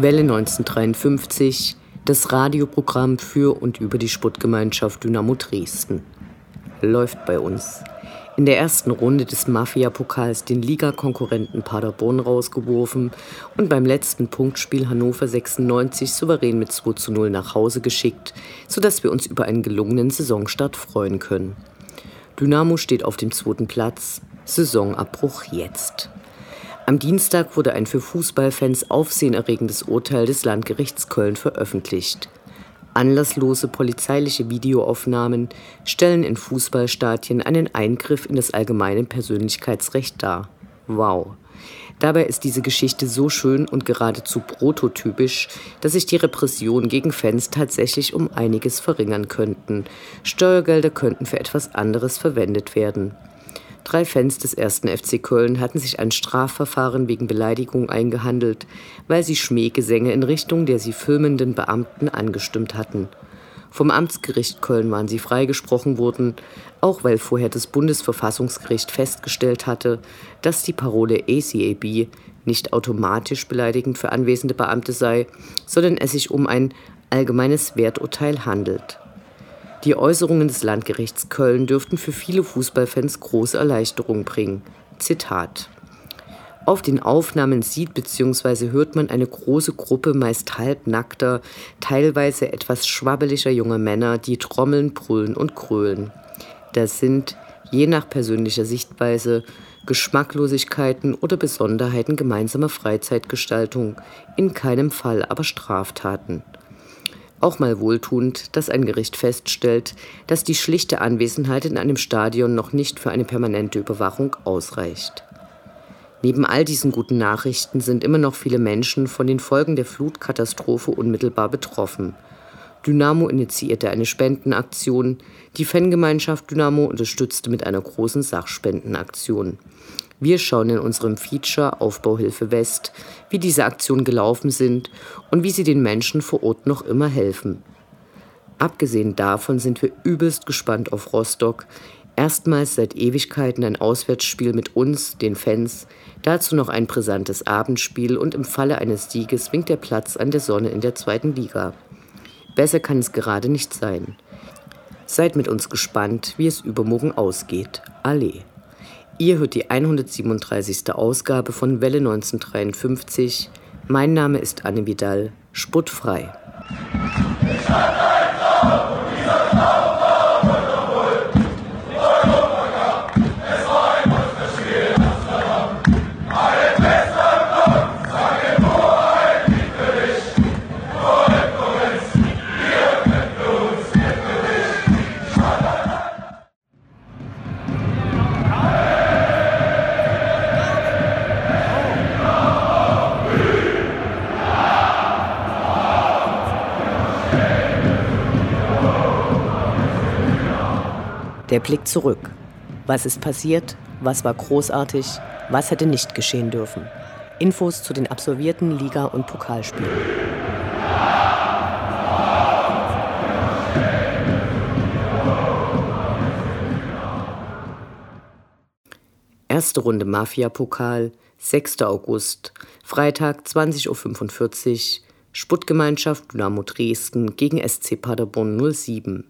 Welle 1953, das Radioprogramm für und über die Sportgemeinschaft Dynamo Dresden. Läuft bei uns. In der ersten Runde des Mafia-Pokals den Ligakonkurrenten Paderborn rausgeworfen und beim letzten Punktspiel Hannover 96 souverän mit 2 zu 0 nach Hause geschickt, sodass wir uns über einen gelungenen Saisonstart freuen können. Dynamo steht auf dem zweiten Platz. Saisonabbruch jetzt. Am Dienstag wurde ein für Fußballfans aufsehenerregendes Urteil des Landgerichts Köln veröffentlicht. Anlasslose polizeiliche Videoaufnahmen stellen in Fußballstadien einen Eingriff in das allgemeine Persönlichkeitsrecht dar. Wow. Dabei ist diese Geschichte so schön und geradezu prototypisch, dass sich die Repressionen gegen Fans tatsächlich um einiges verringern könnten. Steuergelder könnten für etwas anderes verwendet werden. Drei Fans des ersten FC Köln hatten sich ein Strafverfahren wegen Beleidigung eingehandelt, weil sie Schmähgesänge in Richtung der sie filmenden Beamten angestimmt hatten. Vom Amtsgericht Köln waren sie freigesprochen worden, auch weil vorher das Bundesverfassungsgericht festgestellt hatte, dass die Parole ACAB nicht automatisch beleidigend für anwesende Beamte sei, sondern es sich um ein allgemeines Werturteil handelt. Die Äußerungen des Landgerichts Köln dürften für viele Fußballfans große Erleichterung bringen. Zitat. Auf den Aufnahmen sieht bzw. hört man eine große Gruppe meist halbnackter, teilweise etwas schwabbeliger junger Männer, die trommeln, brüllen und krölen. Das sind, je nach persönlicher Sichtweise, Geschmacklosigkeiten oder Besonderheiten gemeinsamer Freizeitgestaltung, in keinem Fall aber Straftaten. Auch mal wohltuend, dass ein Gericht feststellt, dass die schlichte Anwesenheit in einem Stadion noch nicht für eine permanente Überwachung ausreicht. Neben all diesen guten Nachrichten sind immer noch viele Menschen von den Folgen der Flutkatastrophe unmittelbar betroffen. Dynamo initiierte eine Spendenaktion. Die Fangemeinschaft Dynamo unterstützte mit einer großen Sachspendenaktion. Wir schauen in unserem Feature Aufbauhilfe West, wie diese Aktionen gelaufen sind und wie sie den Menschen vor Ort noch immer helfen. Abgesehen davon sind wir übelst gespannt auf Rostock. Erstmals seit Ewigkeiten ein Auswärtsspiel mit uns, den Fans, dazu noch ein brisantes Abendspiel und im Falle eines Sieges winkt der Platz an der Sonne in der zweiten Liga. Besser kann es gerade nicht sein. Seid mit uns gespannt, wie es übermorgen ausgeht. Allee. Ihr hört die 137. Ausgabe von Welle 1953. Mein Name ist Anne Vidal, sputtfrei. Der Blick zurück. Was ist passiert? Was war großartig? Was hätte nicht geschehen dürfen? Infos zu den absolvierten Liga- und Pokalspielen. Erste Runde Mafia-Pokal, 6. August, Freitag 20.45 Uhr, Sputtgemeinschaft Dynamo Dresden gegen SC Paderborn 07.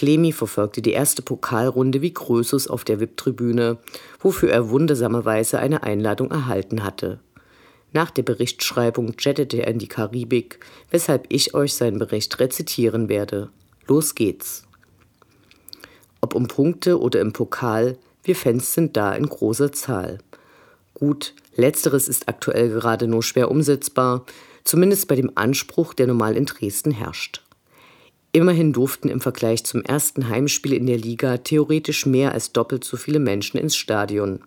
Clemi verfolgte die erste Pokalrunde wie Krösus auf der VIP-Tribüne, wofür er wundersamerweise eine Einladung erhalten hatte. Nach der Berichtschreibung jettete er in die Karibik, weshalb ich euch seinen Bericht rezitieren werde. Los geht's. Ob um Punkte oder im Pokal, wir Fans sind da in großer Zahl. Gut, letzteres ist aktuell gerade nur schwer umsetzbar, zumindest bei dem Anspruch, der normal in Dresden herrscht. Immerhin durften im Vergleich zum ersten Heimspiel in der Liga theoretisch mehr als doppelt so viele Menschen ins Stadion.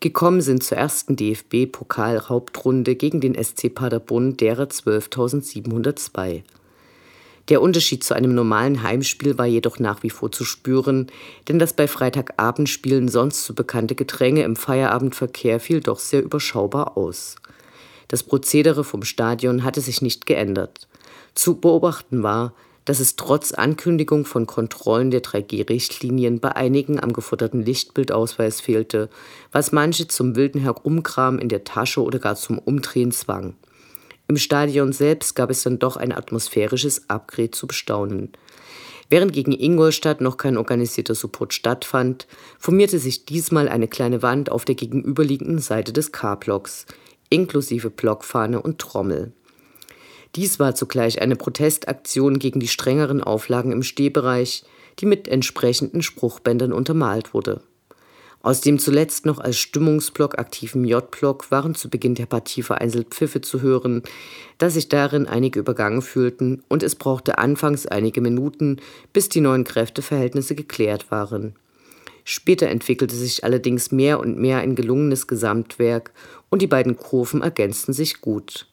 Gekommen sind zur ersten DFB-Pokal-Hauptrunde gegen den SC Paderborn derer 12.702. Der Unterschied zu einem normalen Heimspiel war jedoch nach wie vor zu spüren, denn das bei Freitagabendspielen sonst so bekannte Gedränge im Feierabendverkehr fiel doch sehr überschaubar aus. Das Prozedere vom Stadion hatte sich nicht geändert. Zu beobachten war, dass es trotz Ankündigung von Kontrollen der 3G-Richtlinien bei einigen am geforderten Lichtbildausweis fehlte, was manche zum wilden Herumkram in der Tasche oder gar zum Umdrehen zwang. Im Stadion selbst gab es dann doch ein atmosphärisches Upgrade zu bestaunen. Während gegen Ingolstadt noch kein organisierter Support stattfand, formierte sich diesmal eine kleine Wand auf der gegenüberliegenden Seite des K-Blocks, inklusive Blockfahne und Trommel. Dies war zugleich eine Protestaktion gegen die strengeren Auflagen im Stehbereich, die mit entsprechenden Spruchbändern untermalt wurde. Aus dem zuletzt noch als Stimmungsblock aktiven J-Block waren zu Beginn der Partie vereinzelt Pfiffe zu hören, da sich darin einige übergangen fühlten und es brauchte anfangs einige Minuten, bis die neuen Kräfteverhältnisse geklärt waren. Später entwickelte sich allerdings mehr und mehr ein gelungenes Gesamtwerk und die beiden Kurven ergänzten sich gut.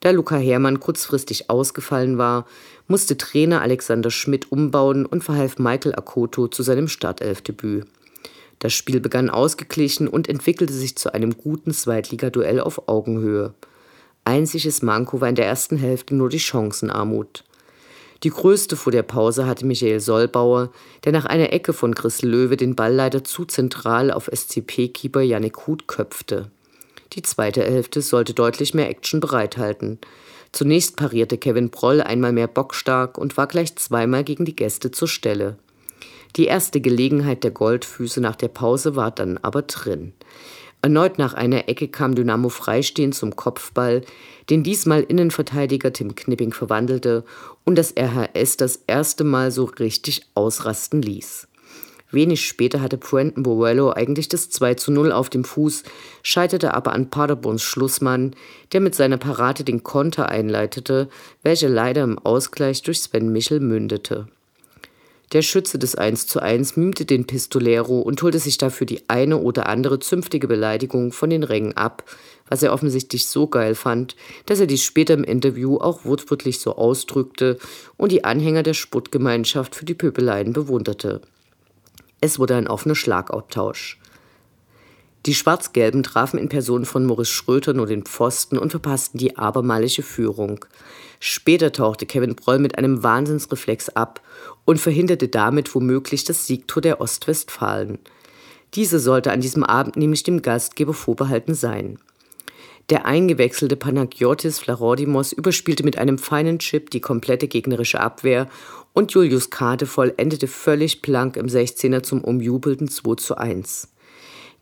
Da Luca Hermann kurzfristig ausgefallen war, musste Trainer Alexander Schmidt umbauen und verhalf Michael Akoto zu seinem Startelfdebüt. Das Spiel begann ausgeglichen und entwickelte sich zu einem guten Zweitligaduell auf Augenhöhe. Einziges Manko war in der ersten Hälfte nur die Chancenarmut. Die größte vor der Pause hatte Michael Sollbauer, der nach einer Ecke von Chris Löwe den Ball leider zu zentral auf SCP-Keeper Yannick Huth köpfte. Die zweite Hälfte sollte deutlich mehr Action bereithalten. Zunächst parierte Kevin Proll einmal mehr bockstark und war gleich zweimal gegen die Gäste zur Stelle. Die erste Gelegenheit der Goldfüße nach der Pause war dann aber drin. Erneut nach einer Ecke kam Dynamo freistehend zum Kopfball, den diesmal Innenverteidiger Tim Knipping verwandelte und das RHS das erste Mal so richtig ausrasten ließ. Wenig später hatte Puenten Boello eigentlich das 2 zu 0 auf dem Fuß, scheiterte aber an Paderborns Schlussmann, der mit seiner Parade den Konter einleitete, welcher leider im Ausgleich durch Sven Michel mündete. Der Schütze des 1 zu 1 mimte den Pistolero und holte sich dafür die eine oder andere zünftige Beleidigung von den Rängen ab, was er offensichtlich so geil fand, dass er dies später im Interview auch wortwörtlich so ausdrückte und die Anhänger der Sputtgemeinschaft für die Pöbeleien bewunderte. Es wurde ein offener Schlagabtausch. Die Schwarz-Gelben trafen in Person von Maurice Schröter nur den Pfosten und verpassten die abermalige Führung. Später tauchte Kevin Broll mit einem Wahnsinnsreflex ab und verhinderte damit womöglich das Siegtor der Ostwestfalen. Diese sollte an diesem Abend nämlich dem Gastgeber vorbehalten sein. Der eingewechselte Panagiotis Flarodimos überspielte mit einem feinen Chip die komplette gegnerische Abwehr und Julius Kade vollendete völlig blank im 16er zum umjubelten 2 zu 1.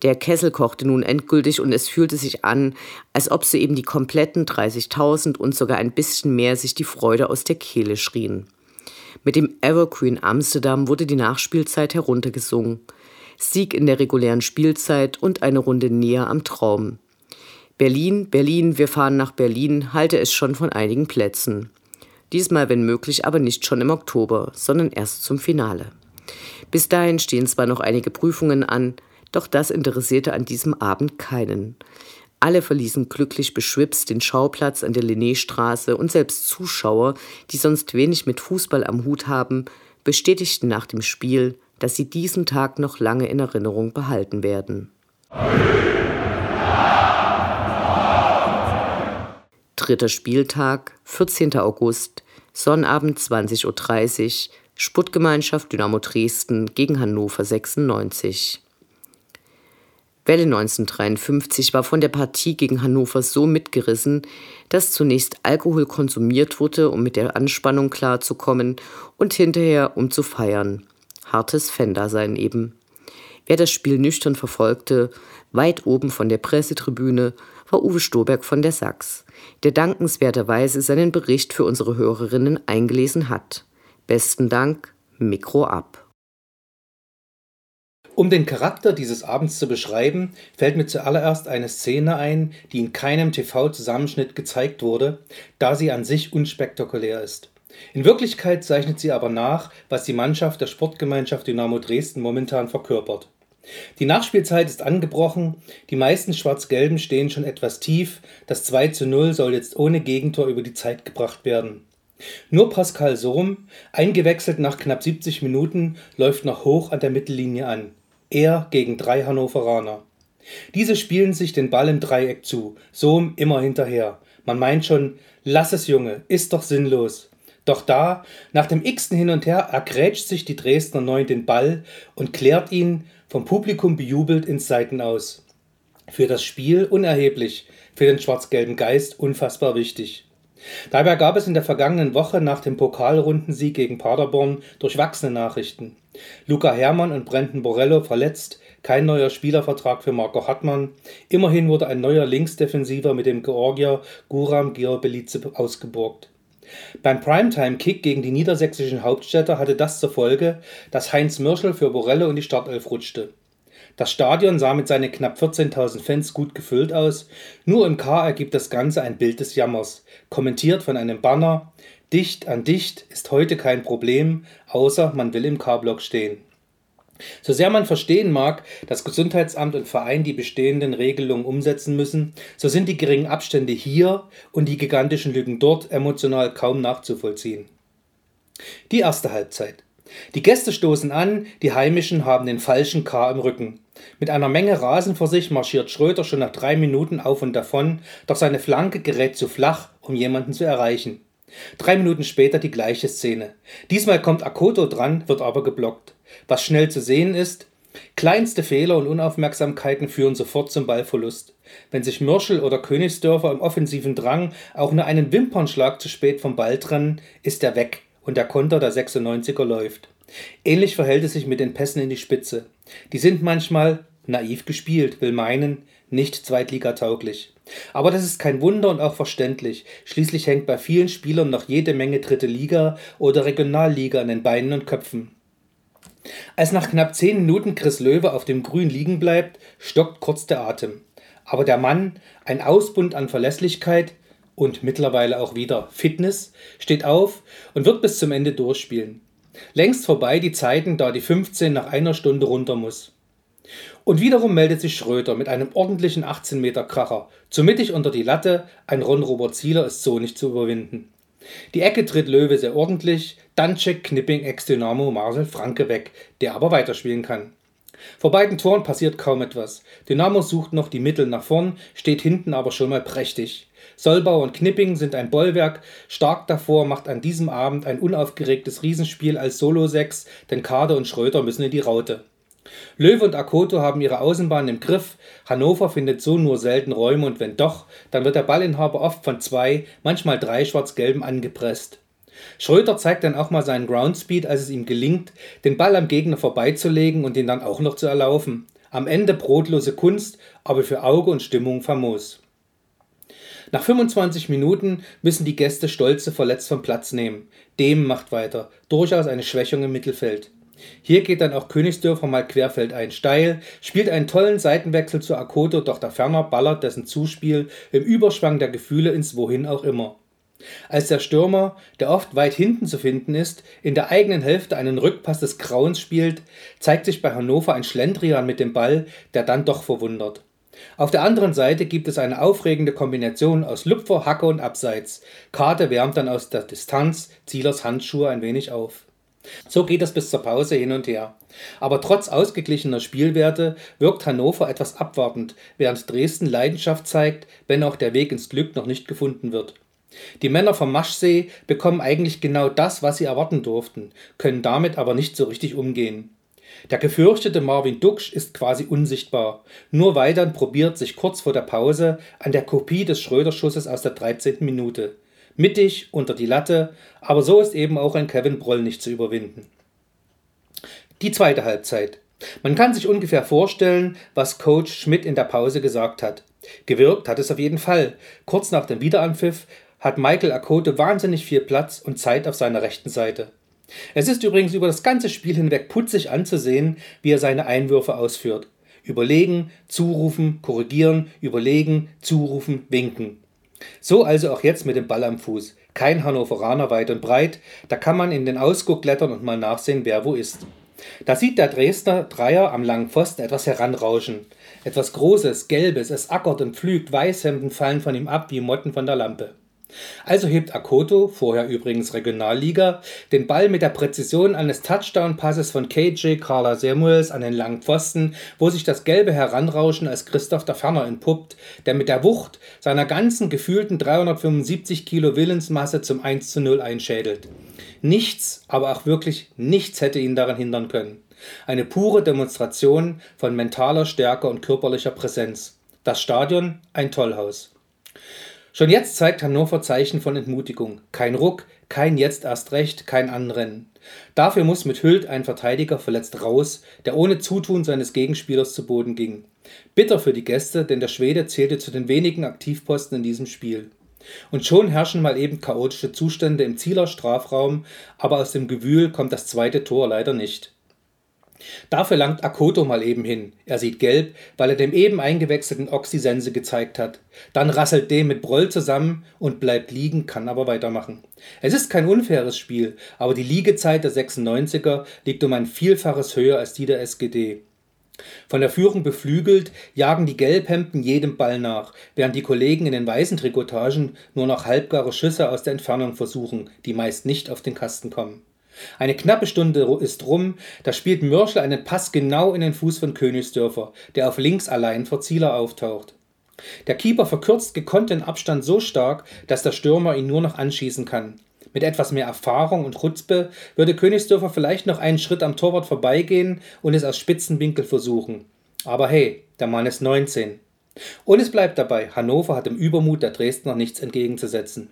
Der Kessel kochte nun endgültig und es fühlte sich an, als ob sie eben die kompletten 30.000 und sogar ein bisschen mehr sich die Freude aus der Kehle schrien. Mit dem Evergreen Amsterdam wurde die Nachspielzeit heruntergesungen. Sieg in der regulären Spielzeit und eine Runde näher am Traum. Berlin, Berlin, wir fahren nach Berlin, halte es schon von einigen Plätzen. Diesmal, wenn möglich, aber nicht schon im Oktober, sondern erst zum Finale. Bis dahin stehen zwar noch einige Prüfungen an, doch das interessierte an diesem Abend keinen. Alle verließen glücklich beschwipst den Schauplatz an der Linnéstraße und selbst Zuschauer, die sonst wenig mit Fußball am Hut haben, bestätigten nach dem Spiel, dass sie diesen Tag noch lange in Erinnerung behalten werden. Dritter Spieltag, 14. August, Sonnabend 20.30 Uhr, Sputtgemeinschaft Dynamo Dresden gegen Hannover 96. Welle 1953 war von der Partie gegen Hannover so mitgerissen, dass zunächst Alkohol konsumiert wurde, um mit der Anspannung klarzukommen und hinterher um zu feiern. Hartes Fan-Dasein eben. Wer das Spiel nüchtern verfolgte, weit oben von der Pressetribüne, war Uwe Stoberg von der Sachs, der dankenswerterweise seinen Bericht für unsere Hörerinnen eingelesen hat. Besten Dank, Mikro ab. Um den Charakter dieses Abends zu beschreiben, fällt mir zuallererst eine Szene ein, die in keinem TV-Zusammenschnitt gezeigt wurde, da sie an sich unspektakulär ist. In Wirklichkeit zeichnet sie aber nach, was die Mannschaft der Sportgemeinschaft Dynamo Dresden momentan verkörpert. Die Nachspielzeit ist angebrochen, die meisten Schwarz-Gelben stehen schon etwas tief, das 2 zu 0 soll jetzt ohne Gegentor über die Zeit gebracht werden. Nur Pascal Sohm, eingewechselt nach knapp 70 Minuten, läuft noch hoch an der Mittellinie an. Er gegen drei Hannoveraner. Diese spielen sich den Ball im Dreieck zu, Sohm immer hinterher. Man meint schon, lass es Junge, ist doch sinnlos. Doch da, nach dem x-ten Hin und Her, ergrätscht sich die Dresdner Neun den Ball und klärt ihn, vom Publikum bejubelt, ins Seiten aus. Für das Spiel unerheblich, für den schwarz-gelben Geist unfassbar wichtig. Dabei gab es in der vergangenen Woche nach dem Pokalrundensieg gegen Paderborn durchwachsene Nachrichten. Luca Hermann und Brendan Borello verletzt, kein neuer Spielervertrag für Marco Hartmann. Immerhin wurde ein neuer Linksdefensiver mit dem Georgier Guram Georbelice ausgeborgt. Beim Primetime-Kick gegen die niedersächsischen Hauptstädter hatte das zur Folge, dass Heinz Mürschel für Borelle und die Startelf rutschte. Das Stadion sah mit seinen knapp 14.000 Fans gut gefüllt aus, nur im K ergibt das Ganze ein Bild des Jammers, kommentiert von einem Banner Dicht an dicht ist heute kein Problem, außer man will im K-Block stehen. So sehr man verstehen mag, dass Gesundheitsamt und Verein die bestehenden Regelungen umsetzen müssen, so sind die geringen Abstände hier und die gigantischen Lügen dort emotional kaum nachzuvollziehen. Die erste Halbzeit. Die Gäste stoßen an, die Heimischen haben den falschen K im Rücken. Mit einer Menge Rasen vor sich marschiert Schröder schon nach drei Minuten auf und davon, doch seine Flanke gerät zu flach, um jemanden zu erreichen. Drei Minuten später die gleiche Szene. Diesmal kommt Akoto dran, wird aber geblockt. Was schnell zu sehen ist, kleinste Fehler und Unaufmerksamkeiten führen sofort zum Ballverlust. Wenn sich Mürschel oder Königsdörfer im offensiven Drang auch nur einen Wimpernschlag zu spät vom Ball trennen, ist er weg und der Konter der 96er läuft. Ähnlich verhält es sich mit den Pässen in die Spitze. Die sind manchmal naiv gespielt, will meinen, nicht zweitligatauglich. Aber das ist kein Wunder und auch verständlich. Schließlich hängt bei vielen Spielern noch jede Menge dritte Liga oder Regionalliga an den Beinen und Köpfen. Als nach knapp zehn Minuten Chris Löwe auf dem Grün liegen bleibt, stockt kurz der Atem. Aber der Mann, ein Ausbund an Verlässlichkeit und mittlerweile auch wieder Fitness, steht auf und wird bis zum Ende durchspielen. Längst vorbei die Zeiten, da die 15 nach einer Stunde runter muss. Und wiederum meldet sich Schröder mit einem ordentlichen 18 Meter Kracher. Zu mittig unter die Latte, ein Ron-Robert Zieler ist so nicht zu überwinden. Die Ecke tritt Löwe sehr ordentlich, dann checkt Knipping ex-Dynamo Marcel Franke weg, der aber weiterspielen kann. Vor beiden Toren passiert kaum etwas. Dynamo sucht noch die Mittel nach vorn, steht hinten aber schon mal prächtig. Solbau und Knipping sind ein Bollwerk, stark davor macht an diesem Abend ein unaufgeregtes Riesenspiel als Solo-Sechs, denn Kade und Schröter müssen in die Raute. Löwe und Akoto haben ihre Außenbahn im Griff. Hannover findet so nur selten Räume und wenn doch, dann wird der Ballinhaber oft von zwei, manchmal drei Schwarz-Gelben angepresst. Schröter zeigt dann auch mal seinen Groundspeed, als es ihm gelingt, den Ball am Gegner vorbeizulegen und ihn dann auch noch zu erlaufen. Am Ende brotlose Kunst, aber für Auge und Stimmung famos. Nach 25 Minuten müssen die Gäste Stolze verletzt vom Platz nehmen. Dem macht weiter. Durchaus eine Schwächung im Mittelfeld. Hier geht dann auch Königsdörfer mal querfeldein steil, spielt einen tollen Seitenwechsel zu Akoto, doch der Ferner ballert dessen Zuspiel im Überschwang der Gefühle ins Wohin auch immer. Als der Stürmer, der oft weit hinten zu finden ist, in der eigenen Hälfte einen Rückpass des Grauens spielt, zeigt sich bei Hannover ein Schlendrian mit dem Ball, der dann doch verwundert. Auf der anderen Seite gibt es eine aufregende Kombination aus Lupfer, Hacke und Abseits. Karte wärmt dann aus der Distanz Zielers Handschuhe ein wenig auf. So geht es bis zur Pause hin und her. Aber trotz ausgeglichener Spielwerte wirkt Hannover etwas abwartend, während Dresden Leidenschaft zeigt, wenn auch der Weg ins Glück noch nicht gefunden wird. Die Männer vom Maschsee bekommen eigentlich genau das, was sie erwarten durften, können damit aber nicht so richtig umgehen. Der gefürchtete Marvin Duksch ist quasi unsichtbar. Nur Weidern probiert sich kurz vor der Pause an der Kopie des Schröder-Schusses aus der 13. Minute mittig unter die Latte, aber so ist eben auch ein Kevin Broll nicht zu überwinden. Die zweite Halbzeit. Man kann sich ungefähr vorstellen, was Coach Schmidt in der Pause gesagt hat. Gewirkt hat es auf jeden Fall. Kurz nach dem Wiederanpfiff hat Michael Akote wahnsinnig viel Platz und Zeit auf seiner rechten Seite. Es ist übrigens über das ganze Spiel hinweg putzig anzusehen, wie er seine Einwürfe ausführt. Überlegen, zurufen, korrigieren, überlegen, zurufen, winken. So also auch jetzt mit dem Ball am Fuß. kein Hannoveraner weit und breit, da kann man in den Ausguck klettern und mal nachsehen, wer wo ist. Da sieht der Dresdner Dreier am langen Pfosten etwas heranrauschen. Etwas Großes, Gelbes, es ackert und pflügt, Weißhemden fallen von ihm ab wie Motten von der Lampe. Also hebt Akoto, vorher übrigens Regionalliga, den Ball mit der Präzision eines Touchdown-Passes von KJ Carla Samuels an den langen Pfosten, wo sich das gelbe Heranrauschen als Christoph der Ferner entpuppt, der mit der Wucht seiner ganzen gefühlten 375 Kilo Willensmasse zum 1 zu 0 einschädelt. Nichts, aber auch wirklich nichts hätte ihn daran hindern können. Eine pure Demonstration von mentaler Stärke und körperlicher Präsenz. Das Stadion ein Tollhaus. Schon jetzt zeigt Hannover Zeichen von Entmutigung. Kein Ruck, kein Jetzt erst recht, kein Anrennen. Dafür muss mit Hüllt ein Verteidiger verletzt raus, der ohne Zutun seines Gegenspielers zu Boden ging. Bitter für die Gäste, denn der Schwede zählte zu den wenigen Aktivposten in diesem Spiel. Und schon herrschen mal eben chaotische Zustände im Zieler Strafraum, aber aus dem Gewühl kommt das zweite Tor leider nicht. Dafür langt Akoto mal eben hin. Er sieht gelb, weil er dem eben eingewechselten Oxy Sense gezeigt hat. Dann rasselt dem mit Broll zusammen und bleibt liegen, kann aber weitermachen. Es ist kein unfaires Spiel, aber die Liegezeit der 96er liegt um ein Vielfaches höher als die der SGD. Von der Führung beflügelt, jagen die Gelbhemden jedem Ball nach, während die Kollegen in den weißen Trikotagen nur noch halbgare Schüsse aus der Entfernung versuchen, die meist nicht auf den Kasten kommen. Eine knappe Stunde ist rum, da spielt Mörschel einen Pass genau in den Fuß von Königsdörfer, der auf links allein vor Zieler auftaucht. Der Keeper verkürzt gekonnt den Abstand so stark, dass der Stürmer ihn nur noch anschießen kann. Mit etwas mehr Erfahrung und Chutzpe würde Königsdörfer vielleicht noch einen Schritt am Torwart vorbeigehen und es aus Spitzenwinkel versuchen. Aber hey, der Mann ist 19. Und es bleibt dabei, Hannover hat im Übermut der Dresdner nichts entgegenzusetzen.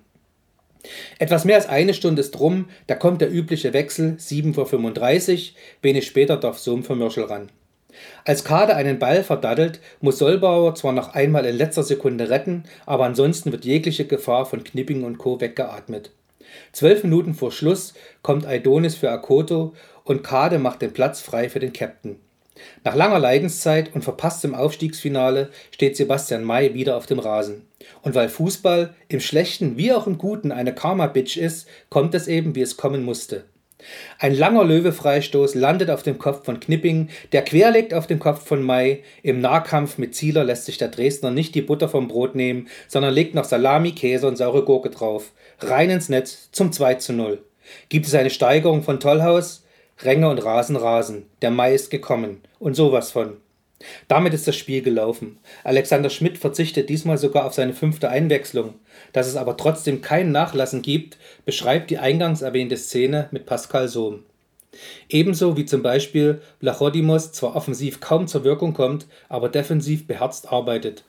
Etwas mehr als eine Stunde ist rum, da kommt der übliche Wechsel, 7.35 Uhr, wenig später darf Sohm für Mörschel ran. Als Kade einen Ball verdattelt, muss Solbauer zwar noch einmal in letzter Sekunde retten, aber ansonsten wird jegliche Gefahr von Knipping und Co. weggeatmet. Zwölf Minuten vor Schluss kommt Aidonis für Akoto und Kade macht den Platz frei für den Captain. Nach langer Leidenszeit und verpasstem Aufstiegsfinale steht Sebastian May wieder auf dem Rasen. Und weil Fußball im Schlechten wie auch im Guten eine Karma-Bitch ist, kommt es eben, wie es kommen musste. Ein langer Löwe-Freistoß landet auf dem Kopf von Knipping, der querlegt auf dem Kopf von May. Im Nahkampf mit Zieler lässt sich der Dresdner nicht die Butter vom Brot nehmen, sondern legt noch Salami, Käse und saure Gurke drauf. Rein ins Netz zum 2 zu 0. Gibt es eine Steigerung von Tollhaus? Ränge und Rasen rasen. Der Mai ist gekommen. Und sowas von. Damit ist das Spiel gelaufen. Alexander Schmidt verzichtet diesmal sogar auf seine fünfte Einwechslung. Dass es aber trotzdem kein Nachlassen gibt, beschreibt die eingangs erwähnte Szene mit Pascal Sohm. Ebenso wie zum Beispiel Blachodimos zwar offensiv kaum zur Wirkung kommt, aber defensiv beherzt arbeitet.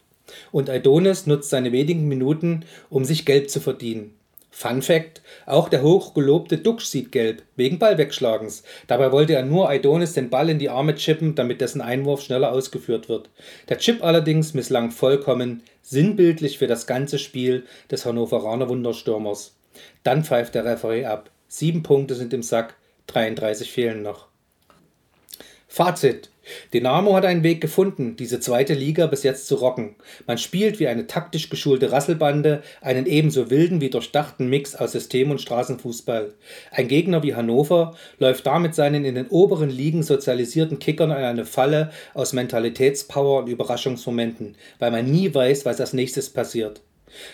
Und Aidonis nutzt seine wenigen Minuten, um sich Gelb zu verdienen. Fun Fact: Auch der hochgelobte Duxch sieht gelb, wegen Ballwegschlagens. Dabei wollte er nur Aidonis den Ball in die Arme chippen, damit dessen Einwurf schneller ausgeführt wird. Der Chip allerdings misslang vollkommen, sinnbildlich für das ganze Spiel des Hannoveraner Wunderstürmers. Dann pfeift der Referee ab. Sieben Punkte sind im Sack, 33 fehlen noch. Fazit: Dynamo hat einen Weg gefunden, diese zweite Liga bis jetzt zu rocken. Man spielt wie eine taktisch geschulte Rasselbande einen ebenso wilden wie durchdachten Mix aus System und Straßenfußball. Ein Gegner wie Hannover läuft damit seinen in den oberen Ligen sozialisierten Kickern an eine Falle aus Mentalitätspower und Überraschungsmomenten, weil man nie weiß, was als nächstes passiert.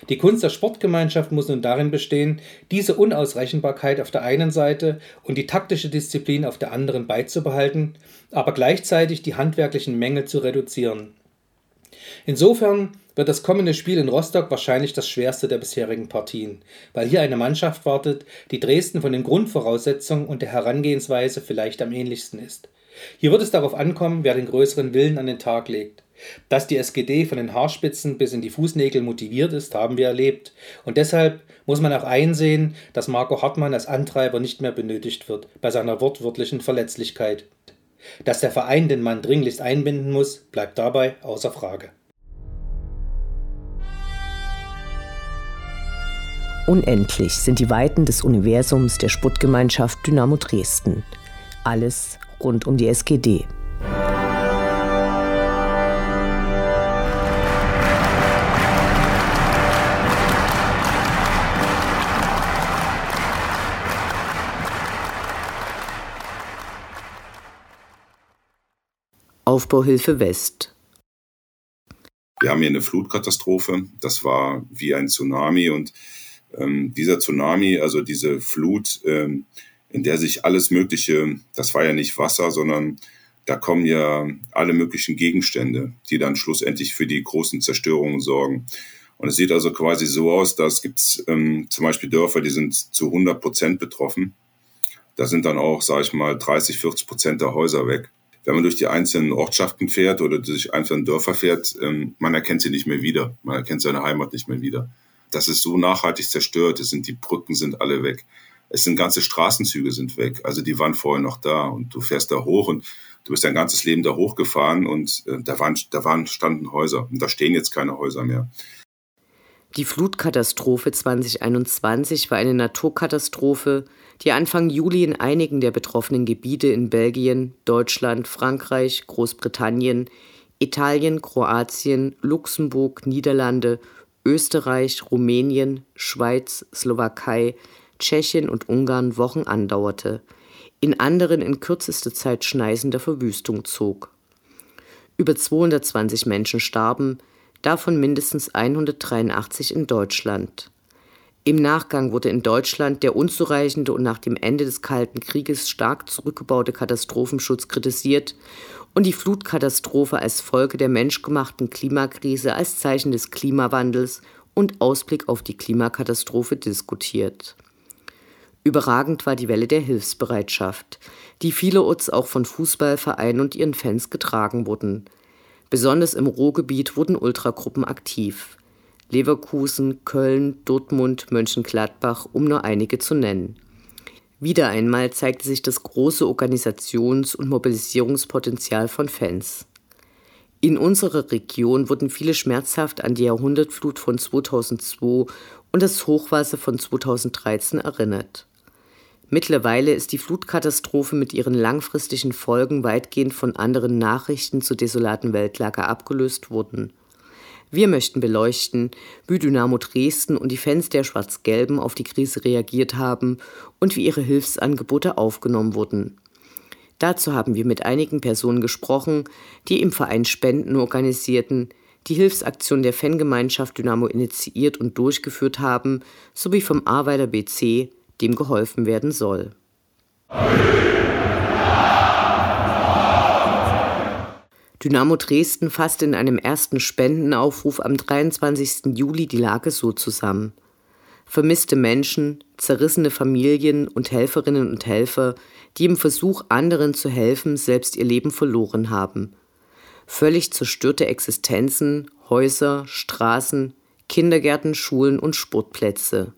Die Kunst der Sportgemeinschaft muss nun darin bestehen, diese Unausrechenbarkeit auf der einen Seite und die taktische Disziplin auf der anderen beizubehalten, aber gleichzeitig die handwerklichen Mängel zu reduzieren. Insofern wird das kommende Spiel in Rostock wahrscheinlich das schwerste der bisherigen Partien, weil hier eine Mannschaft wartet, die Dresden von den Grundvoraussetzungen und der Herangehensweise vielleicht am ähnlichsten ist. Hier wird es darauf ankommen, wer den größeren Willen an den Tag legt. Dass die SGD von den Haarspitzen bis in die Fußnägel motiviert ist, haben wir erlebt. Und deshalb muss man auch einsehen, dass Marco Hartmann als Antreiber nicht mehr benötigt wird, bei seiner wortwörtlichen Verletzlichkeit. Dass der Verein den Mann dringlichst einbinden muss, bleibt dabei außer Frage. Unendlich sind die Weiten des Universums der Sputtgemeinschaft Dynamo Dresden. Alles rund um die SGD. Aufbauhilfe West. Wir haben hier eine Flutkatastrophe. Das war wie ein Tsunami und ähm, dieser Tsunami, also diese Flut, ähm, in der sich alles Mögliche, das war ja nicht Wasser, sondern da kommen ja alle möglichen Gegenstände, die dann schlussendlich für die großen Zerstörungen sorgen. Und es sieht also quasi so aus, dass gibt ähm, zum Beispiel Dörfer, die sind zu 100 Prozent betroffen. Da sind dann auch, sage ich mal, 30, 40 Prozent der Häuser weg. Wenn man durch die einzelnen Ortschaften fährt oder durch einzelne Dörfer fährt, ähm, man erkennt sie nicht mehr wieder. Man erkennt seine Heimat nicht mehr wieder. Das ist so nachhaltig zerstört. Es sind die Brücken sind alle weg. Es sind ganze Straßenzüge sind weg. Also die waren vorher noch da und du fährst da hoch und du bist dein ganzes Leben da hochgefahren und äh, da waren da waren standen Häuser und da stehen jetzt keine Häuser mehr. Die Flutkatastrophe 2021 war eine Naturkatastrophe, die Anfang Juli in einigen der betroffenen Gebiete in Belgien, Deutschland, Frankreich, Großbritannien, Italien, Kroatien, Luxemburg, Niederlande, Österreich, Rumänien, Schweiz, Slowakei, Tschechien und Ungarn Wochen andauerte, in anderen in kürzester Zeit schneisender Verwüstung zog. Über 220 Menschen starben, davon mindestens 183 in Deutschland. Im Nachgang wurde in Deutschland der unzureichende und nach dem Ende des Kalten Krieges stark zurückgebaute Katastrophenschutz kritisiert und die Flutkatastrophe als Folge der menschgemachten Klimakrise als Zeichen des Klimawandels und Ausblick auf die Klimakatastrophe diskutiert. Überragend war die Welle der Hilfsbereitschaft, die vielerorts auch von Fußballvereinen und ihren Fans getragen wurden – Besonders im Ruhrgebiet wurden Ultragruppen aktiv. Leverkusen, Köln, Dortmund, Mönchengladbach, um nur einige zu nennen. Wieder einmal zeigte sich das große Organisations- und Mobilisierungspotenzial von Fans. In unserer Region wurden viele schmerzhaft an die Jahrhundertflut von 2002 und das Hochwasser von 2013 erinnert. Mittlerweile ist die Flutkatastrophe mit ihren langfristigen Folgen weitgehend von anderen Nachrichten zur desolaten Weltlage abgelöst worden. Wir möchten beleuchten, wie Dynamo Dresden und die Fans der Schwarz-Gelben auf die Krise reagiert haben und wie ihre Hilfsangebote aufgenommen wurden. Dazu haben wir mit einigen Personen gesprochen, die im Verein Spenden organisierten, die Hilfsaktion der Fangemeinschaft Dynamo initiiert und durchgeführt haben, sowie vom Arbeiter BC, dem geholfen werden soll. Dynamo Dresden fasste in einem ersten Spendenaufruf am 23. Juli die Lage so zusammen. Vermisste Menschen, zerrissene Familien und Helferinnen und Helfer, die im Versuch, anderen zu helfen, selbst ihr Leben verloren haben. Völlig zerstörte Existenzen, Häuser, Straßen, Kindergärten, Schulen und Sportplätze.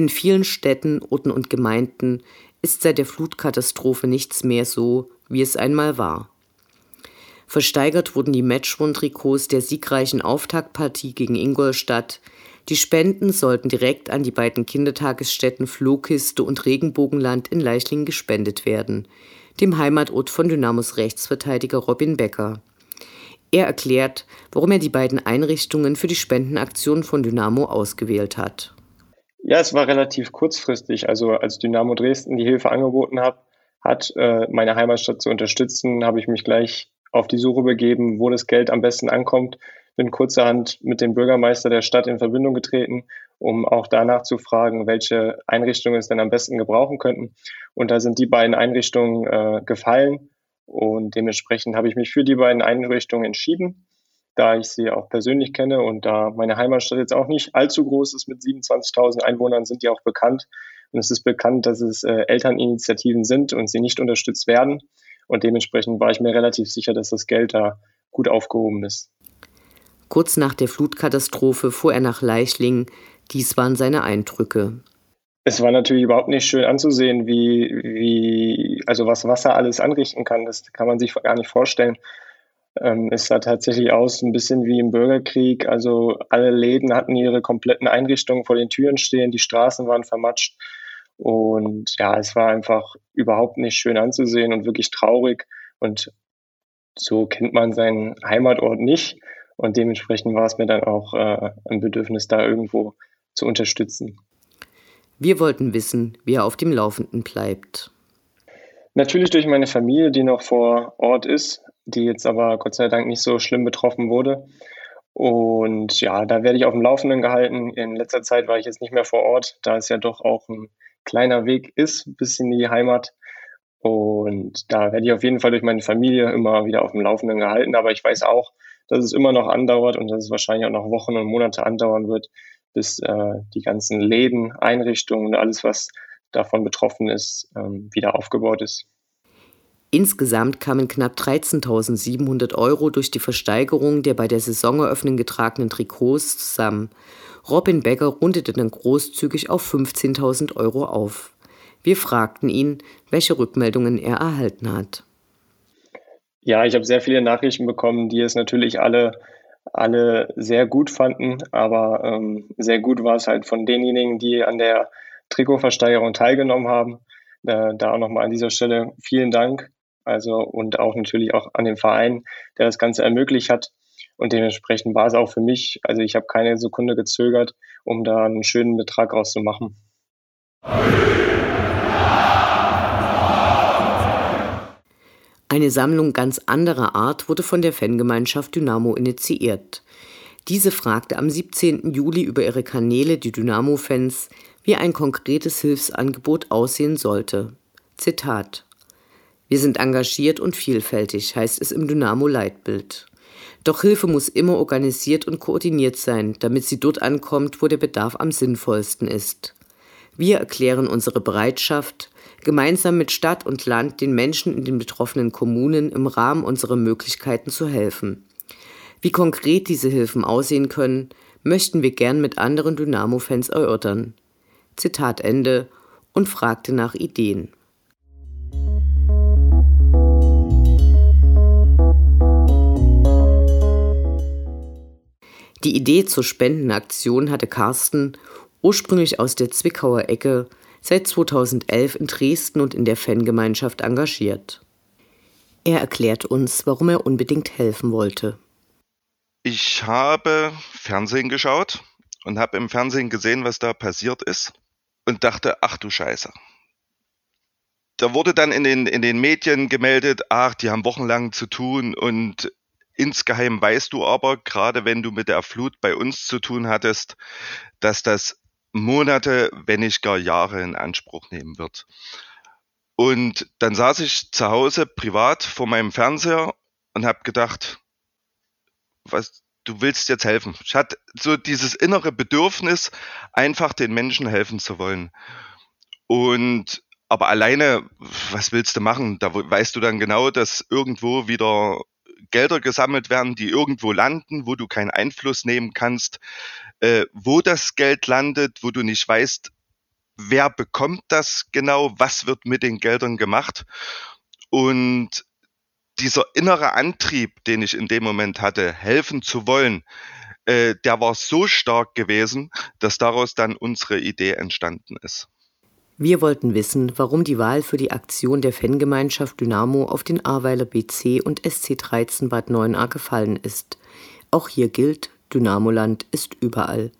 In vielen Städten, Orten und Gemeinden ist seit der Flutkatastrophe nichts mehr so, wie es einmal war. Versteigert wurden die Matchwon-Trikots der siegreichen Auftaktpartie gegen Ingolstadt. Die Spenden sollten direkt an die beiden Kindertagesstätten Flohkiste und Regenbogenland in Leichlingen gespendet werden, dem Heimatort von Dynamos Rechtsverteidiger Robin Becker. Er erklärt, warum er die beiden Einrichtungen für die Spendenaktion von Dynamo ausgewählt hat. Ja, es war relativ kurzfristig. Also als Dynamo Dresden die Hilfe angeboten hat, hat äh, meine Heimatstadt zu unterstützen, habe ich mich gleich auf die Suche begeben, wo das Geld am besten ankommt. Bin kurzerhand mit dem Bürgermeister der Stadt in Verbindung getreten, um auch danach zu fragen, welche Einrichtungen es denn am besten gebrauchen könnten. Und da sind die beiden Einrichtungen äh, gefallen. Und dementsprechend habe ich mich für die beiden Einrichtungen entschieden da ich sie auch persönlich kenne und da meine Heimatstadt jetzt auch nicht allzu groß ist mit 27.000 Einwohnern, sind die auch bekannt. Und es ist bekannt, dass es äh, Elterninitiativen sind und sie nicht unterstützt werden. Und dementsprechend war ich mir relativ sicher, dass das Geld da gut aufgehoben ist. Kurz nach der Flutkatastrophe fuhr er nach Leichlingen. Dies waren seine Eindrücke. Es war natürlich überhaupt nicht schön anzusehen, wie, wie, also was Wasser alles anrichten kann. Das kann man sich gar nicht vorstellen. Ähm, es sah tatsächlich aus ein bisschen wie im Bürgerkrieg. Also alle Läden hatten ihre kompletten Einrichtungen vor den Türen stehen, die Straßen waren vermatscht. Und ja, es war einfach überhaupt nicht schön anzusehen und wirklich traurig. Und so kennt man seinen Heimatort nicht. Und dementsprechend war es mir dann auch äh, ein Bedürfnis, da irgendwo zu unterstützen. Wir wollten wissen, wie er auf dem Laufenden bleibt. Natürlich durch meine Familie, die noch vor Ort ist die jetzt aber Gott sei Dank nicht so schlimm betroffen wurde. Und ja, da werde ich auf dem Laufenden gehalten. In letzter Zeit war ich jetzt nicht mehr vor Ort, da es ja doch auch ein kleiner Weg ist bis in die Heimat. Und da werde ich auf jeden Fall durch meine Familie immer wieder auf dem Laufenden gehalten. Aber ich weiß auch, dass es immer noch andauert und dass es wahrscheinlich auch noch Wochen und Monate andauern wird, bis äh, die ganzen Läden, Einrichtungen und alles, was davon betroffen ist, ähm, wieder aufgebaut ist. Insgesamt kamen knapp 13.700 Euro durch die Versteigerung der bei der Saisoneröffnung getragenen Trikots zusammen. Robin Becker rundete dann großzügig auf 15.000 Euro auf. Wir fragten ihn, welche Rückmeldungen er erhalten hat. Ja, ich habe sehr viele Nachrichten bekommen, die es natürlich alle, alle sehr gut fanden, aber ähm, sehr gut war es halt von denjenigen, die an der Trikotversteigerung teilgenommen haben. Äh, da auch nochmal an dieser Stelle vielen Dank. Also und auch natürlich auch an den Verein, der das Ganze ermöglicht hat. Und dementsprechend war es auch für mich, also ich habe keine Sekunde gezögert, um da einen schönen Betrag rauszumachen. Eine Sammlung ganz anderer Art wurde von der Fangemeinschaft Dynamo initiiert. Diese fragte am 17. Juli über ihre Kanäle die Dynamo-Fans, wie ein konkretes Hilfsangebot aussehen sollte. Zitat Wir sind engagiert und vielfältig, heißt es im Dynamo-Leitbild. Doch Hilfe muss immer organisiert und koordiniert sein, damit sie dort ankommt, wo der Bedarf am sinnvollsten ist. Wir erklären unsere Bereitschaft, gemeinsam mit Stadt und Land den Menschen in den betroffenen Kommunen im Rahmen unserer Möglichkeiten zu helfen. Wie konkret diese Hilfen aussehen können, möchten wir gern mit anderen Dynamo-Fans erörtern. Zitat Ende und fragte nach Ideen. Die Idee zur Spendenaktion hatte Carsten, ursprünglich aus der Zwickauer Ecke, seit 2011 in Dresden und in der Fangemeinschaft engagiert. Er erklärt uns, warum er unbedingt helfen wollte. Ich habe Fernsehen geschaut und habe im Fernsehen gesehen, was da passiert ist und dachte, ach du Scheiße. Da wurde dann in den, in den Medien gemeldet, ach, die haben wochenlang zu tun und insgeheim weißt du aber, gerade wenn du mit der Flut bei uns zu tun hattest, dass das Monate, wenn nicht gar Jahre in Anspruch nehmen wird. Und dann saß ich zu Hause privat vor meinem Fernseher und habe gedacht, was, du willst jetzt helfen. Ich hatte so dieses innere Bedürfnis, einfach den Menschen helfen zu wollen. Und aber alleine, was willst du machen? Da weißt du dann genau, dass irgendwo wieder Gelder gesammelt werden, die irgendwo landen, wo du keinen Einfluss nehmen kannst, äh, wo das Geld landet, wo du nicht weißt, wer bekommt das genau, was wird mit den Geldern gemacht. Und dieser innere Antrieb, den ich in dem Moment hatte, helfen zu wollen, äh, der war so stark gewesen, dass daraus dann unsere Idee entstanden ist. Wir wollten wissen, warum die Wahl für die Aktion der Fangemeinschaft Dynamo auf den Ahrweiler BC und SC 13 Bad 9a gefallen ist. Auch hier gilt, Dynamoland ist überall.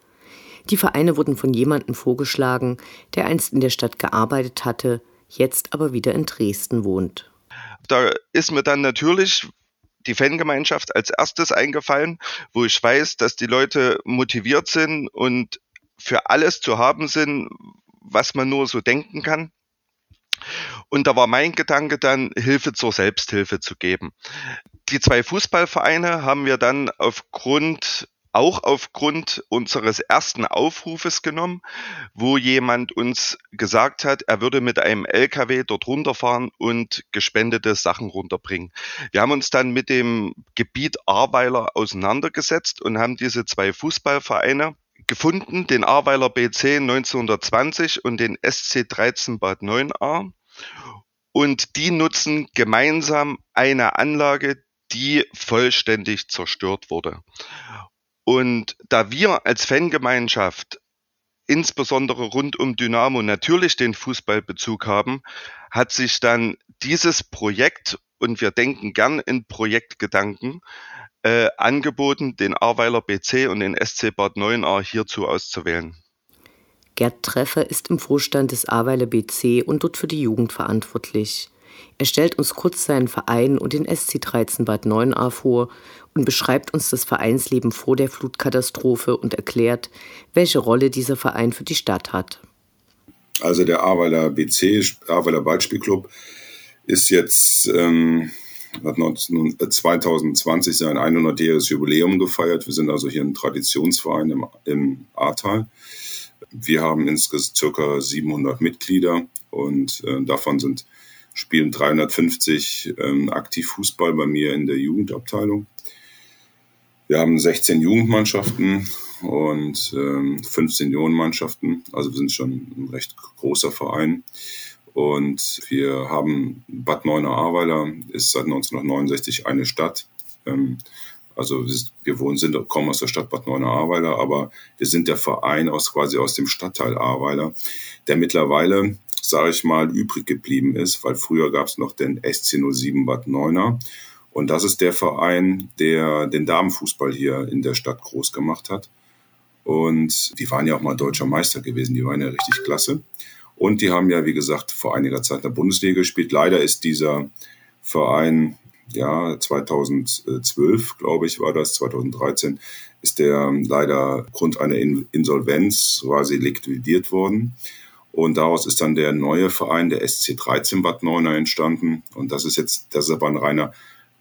Die Vereine wurden von jemandem vorgeschlagen, der einst in der Stadt gearbeitet hatte, jetzt aber wieder in Dresden wohnt. Da ist mir dann natürlich die Fangemeinschaft als erstes eingefallen, wo ich weiß, dass die Leute motiviert sind und für alles zu haben sind, was man nur so denken kann. Und da war mein Gedanke dann, Hilfe zur Selbsthilfe zu geben. Die zwei Fußballvereine haben wir dann aufgrund auch aufgrund unseres ersten Aufrufes genommen, wo jemand uns gesagt hat, er würde mit einem LKW dort runterfahren und gespendete Sachen runterbringen. Wir haben uns dann mit dem Gebiet Ahrweiler auseinandergesetzt und haben diese zwei Fußballvereine gefunden, den Ahrweiler BC 1920 und den SC 13 Bad 9a. Und die nutzen gemeinsam eine Anlage, die vollständig zerstört wurde. Und da wir als Fangemeinschaft insbesondere rund um Dynamo natürlich den Fußballbezug haben, hat sich dann dieses Projekt, und wir denken gern in Projektgedanken, äh, angeboten, den Ahrweiler BC und den SC Bad 9a hierzu auszuwählen. Gerd Treffer ist im Vorstand des Ahrweiler BC und dort für die Jugend verantwortlich. Er stellt uns kurz seinen Verein und den SC 13 Bad 9a vor und beschreibt uns das Vereinsleben vor der Flutkatastrophe und erklärt, welche Rolle dieser Verein für die Stadt hat. Also der Aweiler BC, Aweiler Ballspielclub, ist jetzt ähm, hat 19, 2020 sein 100-jähriges Jubiläum gefeiert. Wir sind also hier ein Traditionsverein im, im Ahrtal. Wir haben insgesamt circa 700 Mitglieder und äh, davon sind spielen 350 ähm, aktiv Fußball bei mir in der Jugendabteilung. Wir haben 16 Jugendmannschaften und ähm, 5 Seniorenmannschaften. Also wir sind schon ein recht großer Verein. Und wir haben Bad Neuenahr-Ahrweiler, ist seit 1969 eine Stadt. Ähm, also wir wohnen, sind, kommen aus der Stadt Bad Neuenahr-Ahrweiler, aber wir sind der Verein aus quasi aus dem Stadtteil Ahrweiler, der mittlerweile, sage ich mal, übrig geblieben ist, weil früher gab es noch den SC07 Bad Neuenahr. Und das ist der Verein, der den Damenfußball hier in der Stadt groß gemacht hat. Und die waren ja auch mal deutscher Meister gewesen, die waren ja richtig klasse. Und die haben ja, wie gesagt, vor einiger Zeit in der Bundesliga gespielt. Leider ist dieser Verein, ja, 2012, glaube ich, war das, 2013, ist der leider aufgrund einer Insolvenz quasi liquidiert worden. Und daraus ist dann der neue Verein, der SC 13 Bad Neuner, entstanden. Und das ist jetzt, das ist aber ein reiner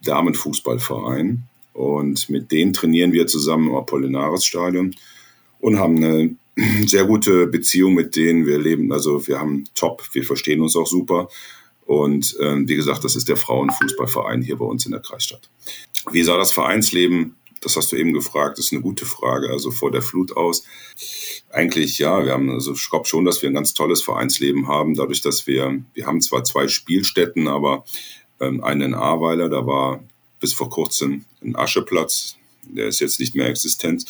Damenfußballverein. Und mit denen trainieren wir zusammen im Apollinaris-Stadion und haben eine sehr gute Beziehung mit denen. Wir leben, also wir haben top, wir verstehen uns auch super. Und ähm, wie gesagt, das ist der Frauenfußballverein hier bei uns in der Kreisstadt. Wie sah das Vereinsleben, das hast du eben gefragt, das ist eine gute Frage, also vor der Flut aus. Eigentlich ja, wir haben, also ich glaube schon, dass wir ein ganz tolles Vereinsleben haben, dadurch, dass wir, wir haben zwar zwei Spielstätten, aber ähm, einen in Ahrweiler, da war bis vor kurzem ein Ascheplatz, der ist jetzt nicht mehr existent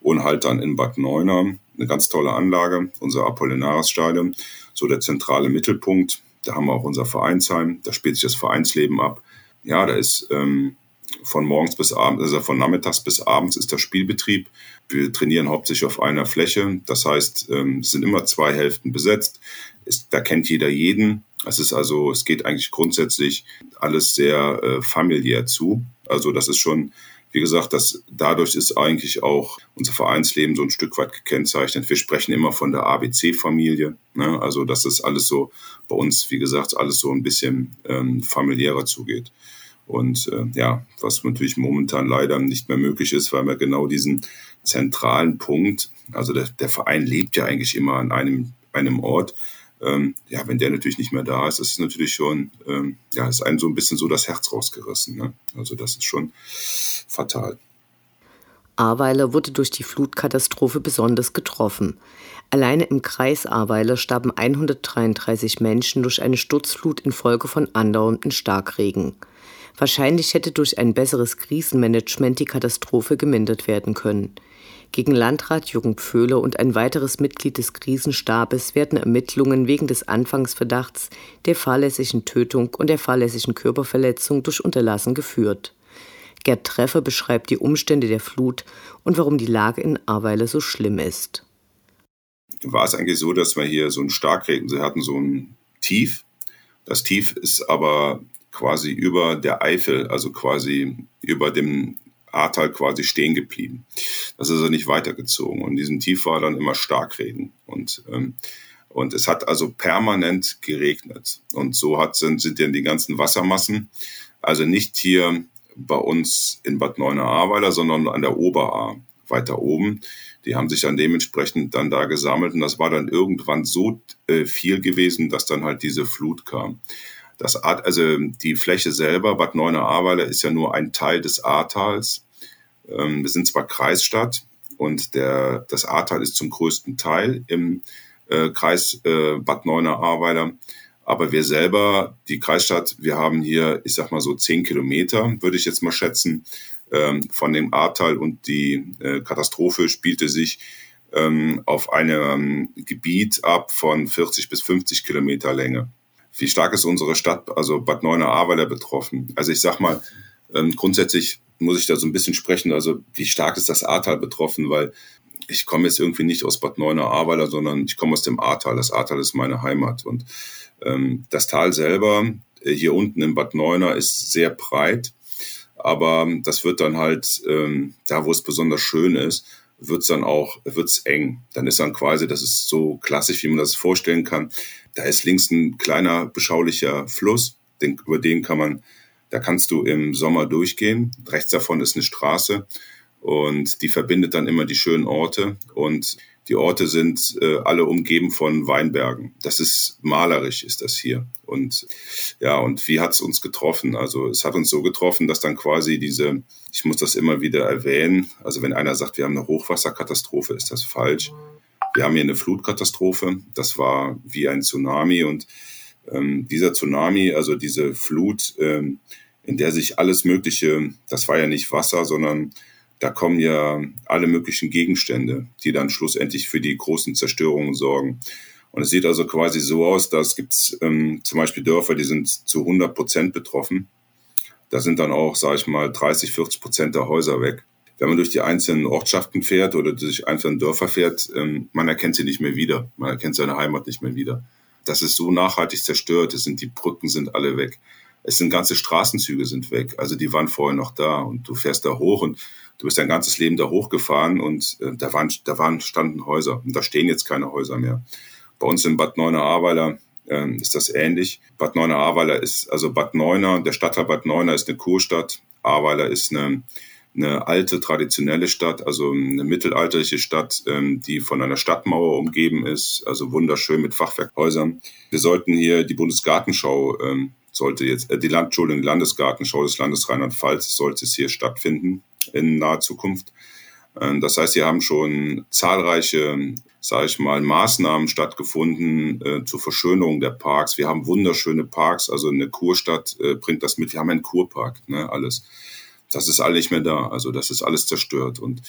und halt dann in Bad Neuner eine ganz tolle Anlage, unser Apollinaris-Stadion, so der zentrale Mittelpunkt. Da haben wir auch unser Vereinsheim, da spielt sich das Vereinsleben ab. Ja, da ist ähm, von morgens bis abends, also von nachmittags bis abends ist der Spielbetrieb. Wir trainieren hauptsächlich auf einer Fläche. Das heißt, ähm, es sind immer zwei Hälften besetzt. Ist, da kennt jeder jeden. Es ist also, es geht eigentlich grundsätzlich alles sehr äh, familiär zu. Also das ist schon wie gesagt, das, dadurch ist eigentlich auch unser Vereinsleben so ein Stück weit gekennzeichnet. Wir sprechen immer von der ABC-Familie. Ne? Also, dass das alles so bei uns, wie gesagt, alles so ein bisschen ähm, familiärer zugeht. Und äh, ja, was natürlich momentan leider nicht mehr möglich ist, weil wir genau diesen zentralen Punkt, also der, der Verein lebt ja eigentlich immer an einem, einem Ort, ähm, ja, wenn der natürlich nicht mehr da ist, ist natürlich schon, ähm, ja, ist einem so ein bisschen so das Herz rausgerissen. Ne? Also das ist schon fatal. Ahrweiler wurde durch die Flutkatastrophe besonders getroffen. Alleine im Kreis Ahrweiler starben 133 Menschen durch eine Sturzflut infolge von andauernden Starkregen. Wahrscheinlich hätte durch ein besseres Krisenmanagement die Katastrophe gemindert werden können. Gegen Landrat Jürgen Pföhler und ein weiteres Mitglied des Krisenstabes werden Ermittlungen wegen des Anfangsverdachts der fahrlässigen Tötung und der fahrlässigen Körperverletzung durch Unterlassen geführt. Gerd Treffer beschreibt die Umstände der Flut und warum die Lage in Ahrweiler so schlimm ist. War es eigentlich so, dass wir hier so einen Starkregen, sie hatten so ein Tief. Das Tief ist aber quasi über der Eifel, also quasi über dem Ahrtal quasi stehen geblieben. Das ist also nicht weitergezogen. Und in diesem Tief war dann immer Starkregen. Und, ähm, und es hat also permanent geregnet. Und so hat, sind, sind dann die ganzen Wassermassen, also nicht hier bei uns in Bad Neuenahr-Ahrweiler, sondern an der Oberahr weiter oben. Die haben sich dann dementsprechend dann da gesammelt und das war dann irgendwann so äh, viel gewesen, dass dann halt diese Flut kam. Das Art, also die Fläche selber, Bad Neuenahr-Ahrweiler, ist ja nur ein Teil des Ahrtals. Ähm, wir sind zwar Kreisstadt und der, das Ahrtal ist zum größten Teil im äh, Kreis äh, Bad Neuenahr-Ahrweiler. Aber wir selber, die Kreisstadt, wir haben hier, ich sag mal so zehn Kilometer, würde ich jetzt mal schätzen, ähm, von dem Ahrtal und die äh, Katastrophe spielte sich ähm, auf einem Gebiet ab von 40 bis 50 Kilometer Länge. Wie stark ist unsere Stadt, also Bad Neuenahr-Ahrweiler betroffen? Also ich sag mal, ähm, grundsätzlich muss ich da so ein bisschen sprechen, also wie stark ist das Ahrtal betroffen, weil ich komme jetzt irgendwie nicht aus Bad Neuenahr-Ahrweiler, sondern ich komme aus dem Ahrtal. Das Ahrtal ist meine Heimat und ähm, das Tal selber äh, hier unten in Bad Neuner ist sehr breit. Aber das wird dann halt, ähm, da wo es besonders schön ist, wird's dann auch, wird's eng. Dann ist dann quasi, das ist so klassisch, wie man das vorstellen kann. Da ist links ein kleiner, beschaulicher Fluss, den, über den kann man, da kannst du im Sommer durchgehen. Rechts davon ist eine Straße und die verbindet dann immer die schönen Orte und die Orte sind äh, alle umgeben von Weinbergen. Das ist malerisch, ist das hier. Und ja, und wie hat's uns getroffen? Also es hat uns so getroffen, dass dann quasi diese, ich muss das immer wieder erwähnen, also wenn einer sagt, wir haben eine Hochwasserkatastrophe, ist das falsch. Wir haben hier eine Flutkatastrophe. Das war wie ein Tsunami und ähm, dieser Tsunami, also diese Flut, ähm, in der sich alles Mögliche, das war ja nicht Wasser, sondern da kommen ja alle möglichen Gegenstände, die dann schlussendlich für die großen Zerstörungen sorgen. Und es sieht also quasi so aus, dass gibt ähm, zum Beispiel Dörfer, die sind zu 100 Prozent betroffen. Da sind dann auch, sage ich mal, 30, 40 Prozent der Häuser weg. Wenn man durch die einzelnen Ortschaften fährt oder durch einzelne Dörfer fährt, ähm, man erkennt sie nicht mehr wieder. Man erkennt seine Heimat nicht mehr wieder. Das ist so nachhaltig zerstört. Es sind die Brücken sind alle weg. Es sind ganze Straßenzüge sind weg. Also die waren vorher noch da und du fährst da hoch und du bist dein ganzes Leben da hochgefahren und äh, da waren, da waren, standen Häuser und da stehen jetzt keine Häuser mehr. Bei uns in Bad Neuenahr-Ahrweiler äh, ist das ähnlich. Bad Neuenahr-Ahrweiler ist, also Bad Neuenahr, der Stadtteil Bad Neuenahr ist eine Kurstadt. Ahrweiler ist eine, eine alte, traditionelle Stadt, also eine mittelalterliche Stadt, ähm, die von einer Stadtmauer umgeben ist, also wunderschön mit Fachwerkhäusern. Wir sollten hier die Bundesgartenschau ähm, sollte jetzt, äh, die Land, Entschuldigung, die Landesgartenschau des Landes Rheinland-Pfalz sollte es hier stattfinden in naher Zukunft. Ähm, das heißt, hier haben schon zahlreiche, sage ich mal, Maßnahmen stattgefunden äh, zur Verschönerung der Parks. Wir haben wunderschöne Parks, also eine Kurstadt äh, bringt das mit. Wir haben einen Kurpark, ne, alles. Das ist alles nicht mehr da, also das ist alles zerstört. Und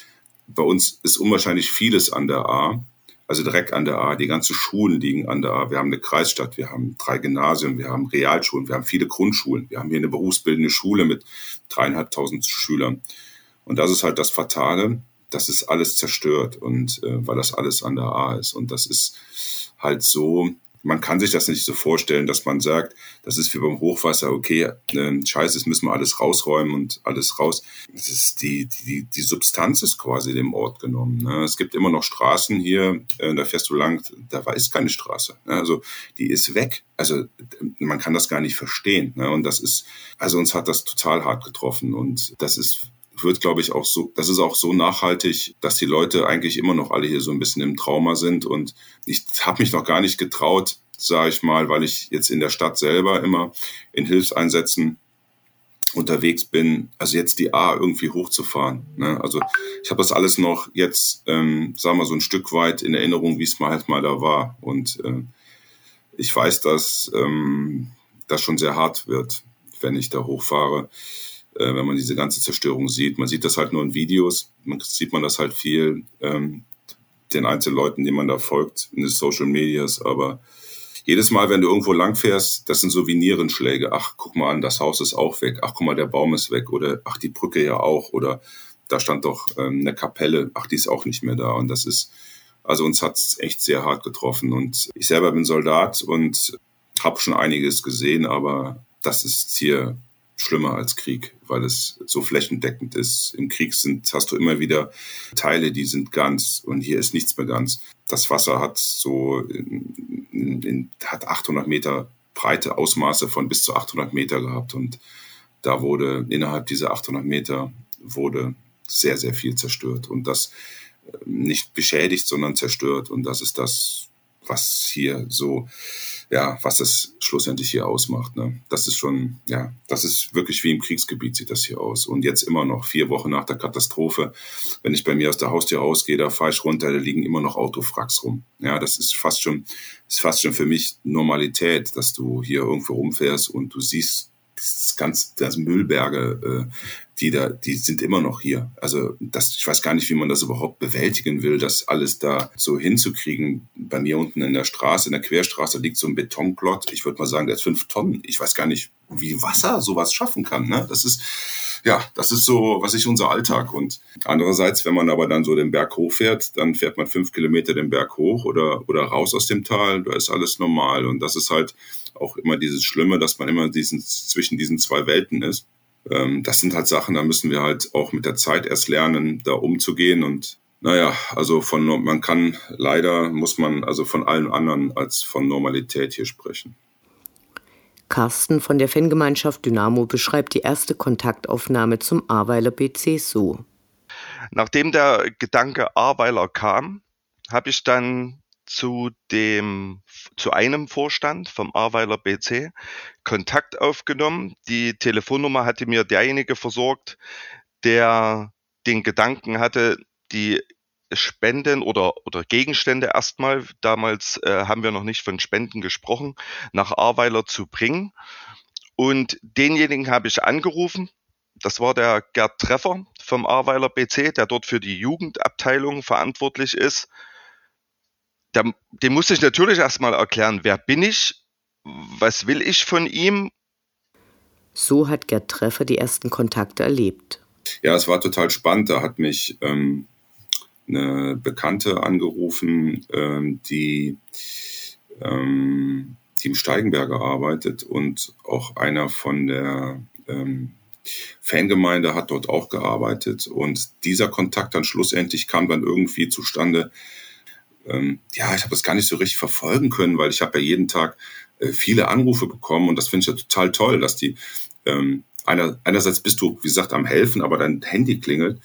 bei uns ist unwahrscheinlich vieles an der A also direkt an der A. Die ganzen Schulen liegen an der A. Wir haben eine Kreisstadt, wir haben drei Gymnasien, wir haben Realschulen, wir haben viele Grundschulen. Wir haben hier eine berufsbildende Schule mit dreieinhalbtausend Schülern. Und das ist halt das Fatale, das ist alles zerstört und äh, weil das alles an der A ist. Und das ist halt so, man kann sich das nicht so vorstellen, dass man sagt, das ist wie beim Hochwasser, okay, äh, scheiße, das müssen wir alles rausräumen und alles raus. Das ist die, die, die Substanz ist quasi dem Ort genommen. Ne? Es gibt immer noch Straßen hier, äh, da fährst du lang, da ist keine Straße. Ne? Also die ist weg. Also man kann das gar nicht verstehen. Ne? Und das ist, also uns hat das total hart getroffen und das ist wird, glaube ich, auch so, das ist auch so nachhaltig, dass die Leute eigentlich immer noch alle hier so ein bisschen im Trauma sind. Und ich habe mich noch gar nicht getraut, sage ich mal, weil ich jetzt in der Stadt selber immer in Hilfseinsätzen unterwegs bin, also jetzt die A irgendwie hochzufahren. Ne? Also ich habe das alles noch jetzt, ähm, sagen wir so ein Stück weit in Erinnerung, wie es mal halt mal da war. Und äh, ich weiß, dass ähm, das schon sehr hart wird, wenn ich da hochfahre äh, wenn man diese ganze Zerstörung sieht. Man sieht das halt nur in Videos, man sieht man das halt viel ähm, den einzelnen Leuten, denen man da folgt in den Social Medias, aber jedes Mal, wenn du irgendwo langfährst, das sind so wie Nierenschläge. Ach, guck mal an, das Haus ist auch weg. Ach, guck mal, der Baum ist weg. Oder ach, die Brücke ja auch. Oder da stand doch ähm, eine Kapelle. Ach, die ist auch nicht mehr da. Und das ist, also uns hat's echt sehr hart getroffen. Und ich selber bin Soldat und habe schon einiges gesehen, aber das ist hier schlimmer als Krieg, weil es so flächendeckend ist. Im Krieg sind, hast du immer wieder Teile, die sind ganz und hier ist nichts mehr ganz. Das Wasser hat so, in, in, hat 800 Meter breite Ausmaße von bis zu 800 Meter gehabt und da wurde innerhalb dieser 800 Meter wurde sehr, sehr viel zerstört und das äh, nicht beschädigt, sondern zerstört und das ist das, was hier so ja, was das schlussendlich hier ausmacht. Ne? Das ist schon, ja, das ist wirklich wie im Kriegsgebiet sieht das hier aus. Und jetzt immer noch vier Wochen nach der Katastrophe, wenn ich bei mir aus der Haustür ausgehe, da fahre ich runter, da liegen immer noch Autofracks rum. Ja, das ist fast schon, ist fast schon für mich Normalität, dass du hier irgendwo rumfährst und du siehst ganz, das Müllberge, äh, die da, die sind immer noch hier. Also das, ich weiß gar nicht, wie man das überhaupt bewältigen will, das alles da so hinzukriegen. Bei mir unten in der Straße, in der Querstraße liegt so ein Betonplot. Ich würde mal sagen, der ist fünf Tonnen. Ich weiß gar nicht, wie Wasser sowas schaffen kann. Ne? Das ist ja, das ist so, was ist unser Alltag. Und andererseits, wenn man aber dann so den Berg hochfährt, dann fährt man fünf Kilometer den Berg hoch oder, oder raus aus dem Tal, da ist alles normal. Und das ist halt auch immer dieses Schlimme, dass man immer diesen, zwischen diesen zwei Welten ist. Ähm, das sind halt Sachen, da müssen wir halt auch mit der Zeit erst lernen, da umzugehen und naja, also von man kann leider muss man also von allen anderen als von Normalität hier sprechen. Carsten von der Fangemeinschaft Dynamo beschreibt die erste Kontaktaufnahme zum Ahrweiler BC so. Nachdem der Gedanke Ahrweiler kam, habe ich dann zu dem, zu einem Vorstand vom Ahrweiler BC Kontakt aufgenommen. Die Telefonnummer hatte mir derjenige versorgt, der den Gedanken hatte, die Spenden oder, oder Gegenstände erstmal, damals äh, haben wir noch nicht von Spenden gesprochen, nach Ahrweiler zu bringen. Und denjenigen habe ich angerufen. Das war der Gerd Treffer vom Ahrweiler BC, der dort für die Jugendabteilung verantwortlich ist. Der, dem musste ich natürlich erstmal erklären, wer bin ich, was will ich von ihm. So hat Gerd Treffer die ersten Kontakte erlebt. Ja, es war total spannend. Da hat mich ähm, eine Bekannte angerufen, ähm, die, ähm, die im Steigenberger arbeitet und auch einer von der ähm, Fangemeinde hat dort auch gearbeitet und dieser Kontakt dann schlussendlich kam dann irgendwie zustande. Ähm, ja, ich habe das gar nicht so richtig verfolgen können, weil ich habe ja jeden Tag äh, viele Anrufe bekommen und das finde ich ja total toll, dass die ähm, einer, einerseits bist du, wie gesagt, am helfen, aber dein Handy klingelt.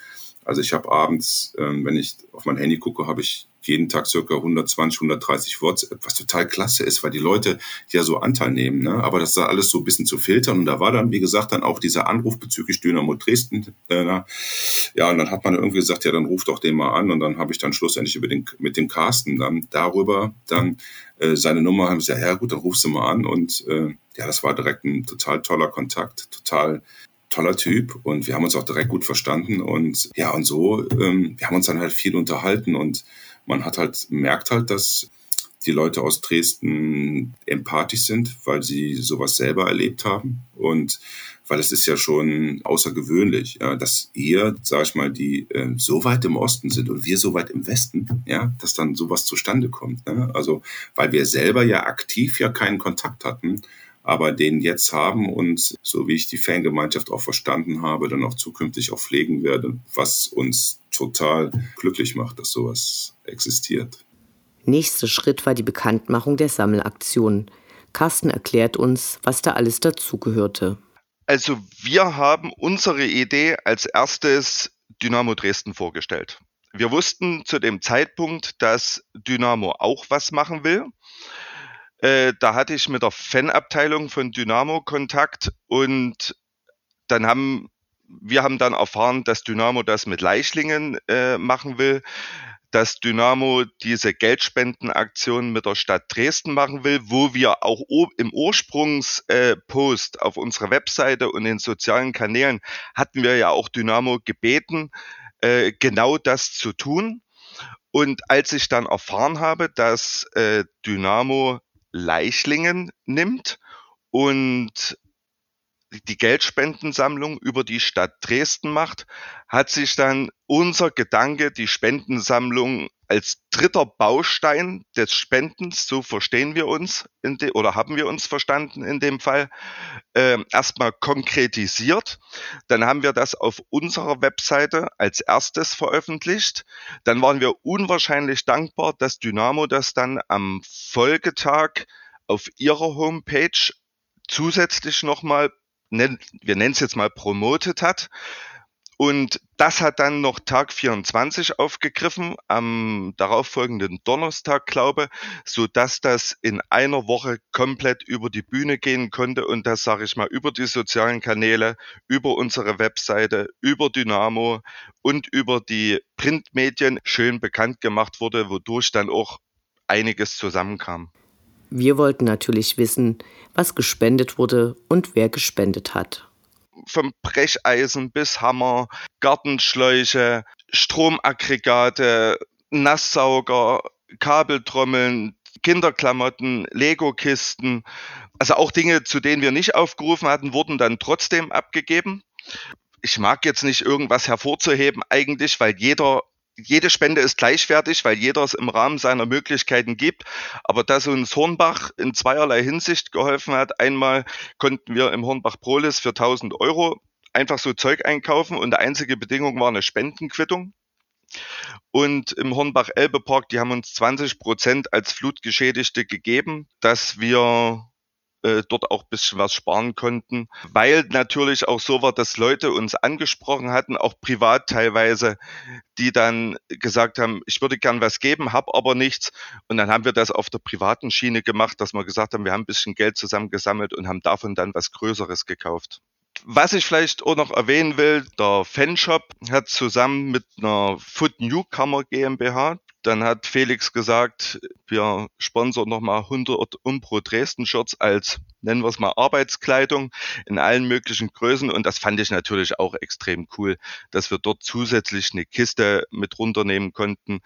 Also ich habe abends, ähm, wenn ich auf mein Handy gucke, habe ich jeden Tag circa 120, 130 WhatsApp, was total klasse ist, weil die Leute ja so Anteil nehmen. Ne? Aber das da alles so ein bisschen zu filtern. Und da war dann, wie gesagt, dann auch dieser Anruf bezüglich Dynamo Dresden. Äh, ja, und dann hat man irgendwie gesagt, ja, dann ruft doch den mal an. Und dann habe ich dann schlussendlich über den, mit dem Carsten dann darüber dann äh, seine Nummer, haben gesagt, ja gut, dann rufst du mal an. Und äh, ja, das war direkt ein total toller Kontakt, total toller Typ und wir haben uns auch direkt gut verstanden und ja und so, ähm, wir haben uns dann halt viel unterhalten und man hat halt merkt halt, dass die Leute aus Dresden empathisch sind, weil sie sowas selber erlebt haben und weil es ist ja schon außergewöhnlich, ja, dass ihr, sag ich mal, die äh, so weit im Osten sind und wir so weit im Westen, ja, dass dann sowas zustande kommt. Ne? Also weil wir selber ja aktiv ja keinen Kontakt hatten aber den jetzt haben und so wie ich die Fangemeinschaft auch verstanden habe, dann auch zukünftig auch pflegen werde, was uns total glücklich macht, dass sowas existiert. Nächster Schritt war die Bekanntmachung der Sammelaktion. Carsten erklärt uns, was da alles dazugehörte. Also wir haben unsere Idee als erstes Dynamo Dresden vorgestellt. Wir wussten zu dem Zeitpunkt, dass Dynamo auch was machen will. Äh, da hatte ich mit der Fanabteilung von Dynamo Kontakt und dann haben wir haben dann erfahren, dass Dynamo das mit Leichlingen äh, machen will, dass Dynamo diese Geldspendenaktion mit der Stadt Dresden machen will, wo wir auch im Ursprungspost äh, auf unserer Webseite und in sozialen Kanälen hatten wir ja auch Dynamo gebeten, äh, genau das zu tun. Und als ich dann erfahren habe, dass äh, Dynamo Leichlingen nimmt und die Geldspendensammlung über die Stadt Dresden macht, hat sich dann unser Gedanke, die Spendensammlung als dritter Baustein des Spendens, so verstehen wir uns de, oder haben wir uns verstanden in dem Fall, äh, erstmal konkretisiert. Dann haben wir das auf unserer Webseite als erstes veröffentlicht. Dann waren wir unwahrscheinlich dankbar, dass Dynamo das dann am Folgetag auf ihrer Homepage zusätzlich nochmal wir nennen es jetzt mal promotet hat. Und das hat dann noch Tag 24 aufgegriffen, am darauffolgenden Donnerstag, glaube, so dass das in einer Woche komplett über die Bühne gehen konnte und das sage ich mal über die sozialen Kanäle, über unsere Webseite, über Dynamo und über die Printmedien schön bekannt gemacht wurde, wodurch dann auch einiges zusammenkam. Wir wollten natürlich wissen, was gespendet wurde und wer gespendet hat. Vom Brecheisen bis Hammer, Gartenschläuche, Stromaggregate, Nasssauger, Kabeltrommeln, Kinderklamotten, Lego-Kisten, also auch Dinge, zu denen wir nicht aufgerufen hatten, wurden dann trotzdem abgegeben. ich mag jetzt nicht irgendwas hervorzuheben eigentlich, weil jeder jede Spende ist gleichwertig, weil jeder es im Rahmen seiner Möglichkeiten gibt. Aber dass uns Hornbach in zweierlei Hinsicht geholfen hat, einmal konnten wir im Hornbach Prolis für 1000 Euro einfach so Zeug einkaufen und die einzige Bedingung war eine Spendenquittung. Und im Hornbach Elbe Park, die haben uns 20 Prozent als Flutgeschädigte gegeben, dass wir äh, dort auch bisschen was sparen konnten, weil natürlich auch so war, dass Leute uns angesprochen hatten, auch privat teilweise, die dann gesagt haben, ich würde gern was geben, habe aber nichts. Und dann haben wir das auf der privaten Schiene gemacht, dass wir gesagt haben, wir haben ein bisschen Geld zusammengesammelt und haben davon dann was Größeres gekauft. Was ich vielleicht auch noch erwähnen will, der Fanshop hat zusammen mit einer Food Newcomer GmbH, dann hat Felix gesagt, wir sponsern nochmal 100 Umpro Dresden Shirts als, nennen wir es mal, Arbeitskleidung in allen möglichen Größen. Und das fand ich natürlich auch extrem cool, dass wir dort zusätzlich eine Kiste mit runternehmen konnten,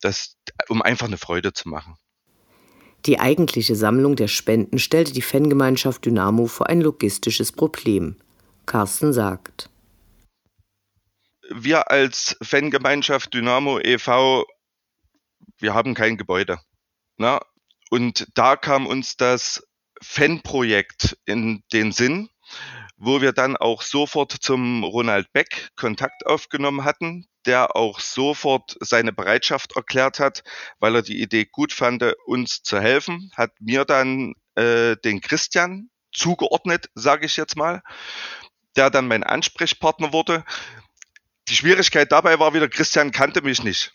das, um einfach eine Freude zu machen. Die eigentliche Sammlung der Spenden stellte die Fangemeinschaft Dynamo vor ein logistisches Problem. Carsten sagt. Wir als Fangemeinschaft Dynamo e.V wir haben kein Gebäude. Na? Und da kam uns das Fanprojekt in den Sinn, wo wir dann auch sofort zum Ronald Beck Kontakt aufgenommen hatten, der auch sofort seine Bereitschaft erklärt hat, weil er die Idee gut fand, uns zu helfen, hat mir dann äh, den Christian zugeordnet, sage ich jetzt mal, der dann mein Ansprechpartner wurde. Die Schwierigkeit dabei war wieder, Christian kannte mich nicht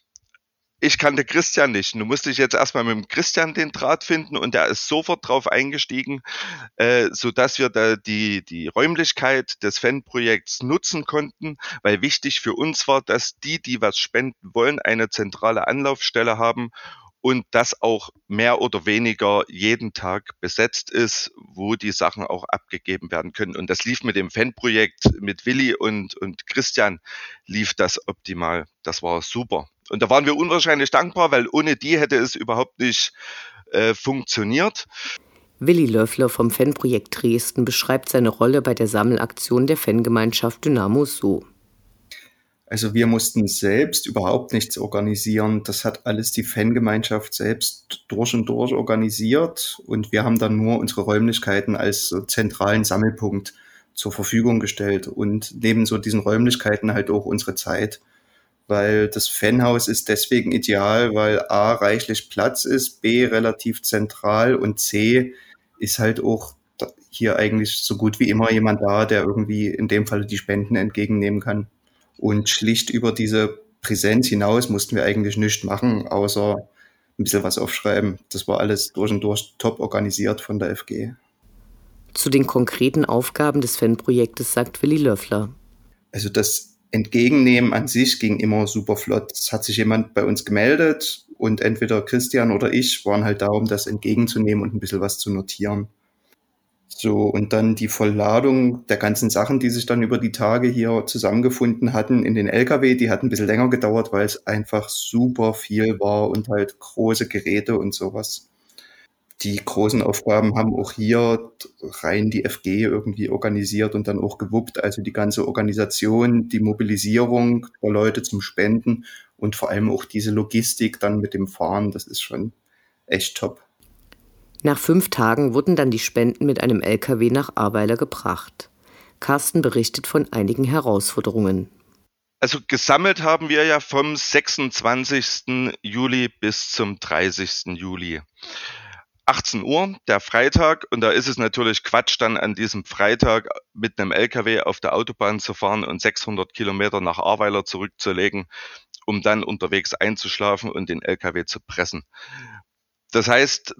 ich kannte Christian nicht. Du musst dich jetzt erstmal mit dem Christian den Draht finden und der ist sofort drauf eingestiegen, äh, so dass wir da die, die Räumlichkeit des Fanprojekts nutzen konnten, weil wichtig für uns war, dass die, die was spenden wollen, eine zentrale Anlaufstelle haben und das auch mehr oder weniger jeden Tag besetzt ist, wo die Sachen auch abgegeben werden können. Und das lief mit dem Fanprojekt mit Willi und, und Christian lief das optimal. Das war super. Und da waren wir unwahrscheinlich dankbar, weil ohne die hätte es überhaupt nicht äh, funktioniert. Willi Löffler vom Fanprojekt Dresden beschreibt seine Rolle bei der Sammelaktion der Fangemeinschaft Dynamo so. Also wir mussten selbst überhaupt nichts organisieren. Das hat alles die Fangemeinschaft selbst durch und durch organisiert und wir haben dann nur unsere Räumlichkeiten als zentralen Sammelpunkt zur Verfügung gestellt und neben so diesen Räumlichkeiten halt auch unsere Zeit weil das Fanhaus ist deswegen ideal, weil A reichlich Platz ist, B relativ zentral und C ist halt auch hier eigentlich so gut wie immer jemand da, der irgendwie in dem Fall die Spenden entgegennehmen kann. Und schlicht über diese Präsenz hinaus mussten wir eigentlich nichts machen, außer ein bisschen was aufschreiben. Das war alles durch und durch top organisiert von der FG. Zu den konkreten Aufgaben des Fanprojektes sagt Willi Löffler. Also das Entgegennehmen an sich ging immer super flott. Es hat sich jemand bei uns gemeldet und entweder Christian oder ich waren halt da, um das entgegenzunehmen und ein bisschen was zu notieren. So, und dann die Vollladung der ganzen Sachen, die sich dann über die Tage hier zusammengefunden hatten in den LKW, die hat ein bisschen länger gedauert, weil es einfach super viel war und halt große Geräte und sowas die großen Aufgaben haben auch hier rein die FG irgendwie organisiert und dann auch gewuppt. Also die ganze Organisation, die Mobilisierung der Leute zum Spenden und vor allem auch diese Logistik dann mit dem Fahren, das ist schon echt top. Nach fünf Tagen wurden dann die Spenden mit einem LKW nach Ahrweiler gebracht. Carsten berichtet von einigen Herausforderungen. Also gesammelt haben wir ja vom 26. Juli bis zum 30. Juli. 18 Uhr, der Freitag, und da ist es natürlich Quatsch, dann an diesem Freitag mit einem LKW auf der Autobahn zu fahren und 600 Kilometer nach Ahrweiler zurückzulegen, um dann unterwegs einzuschlafen und den LKW zu pressen. Das heißt,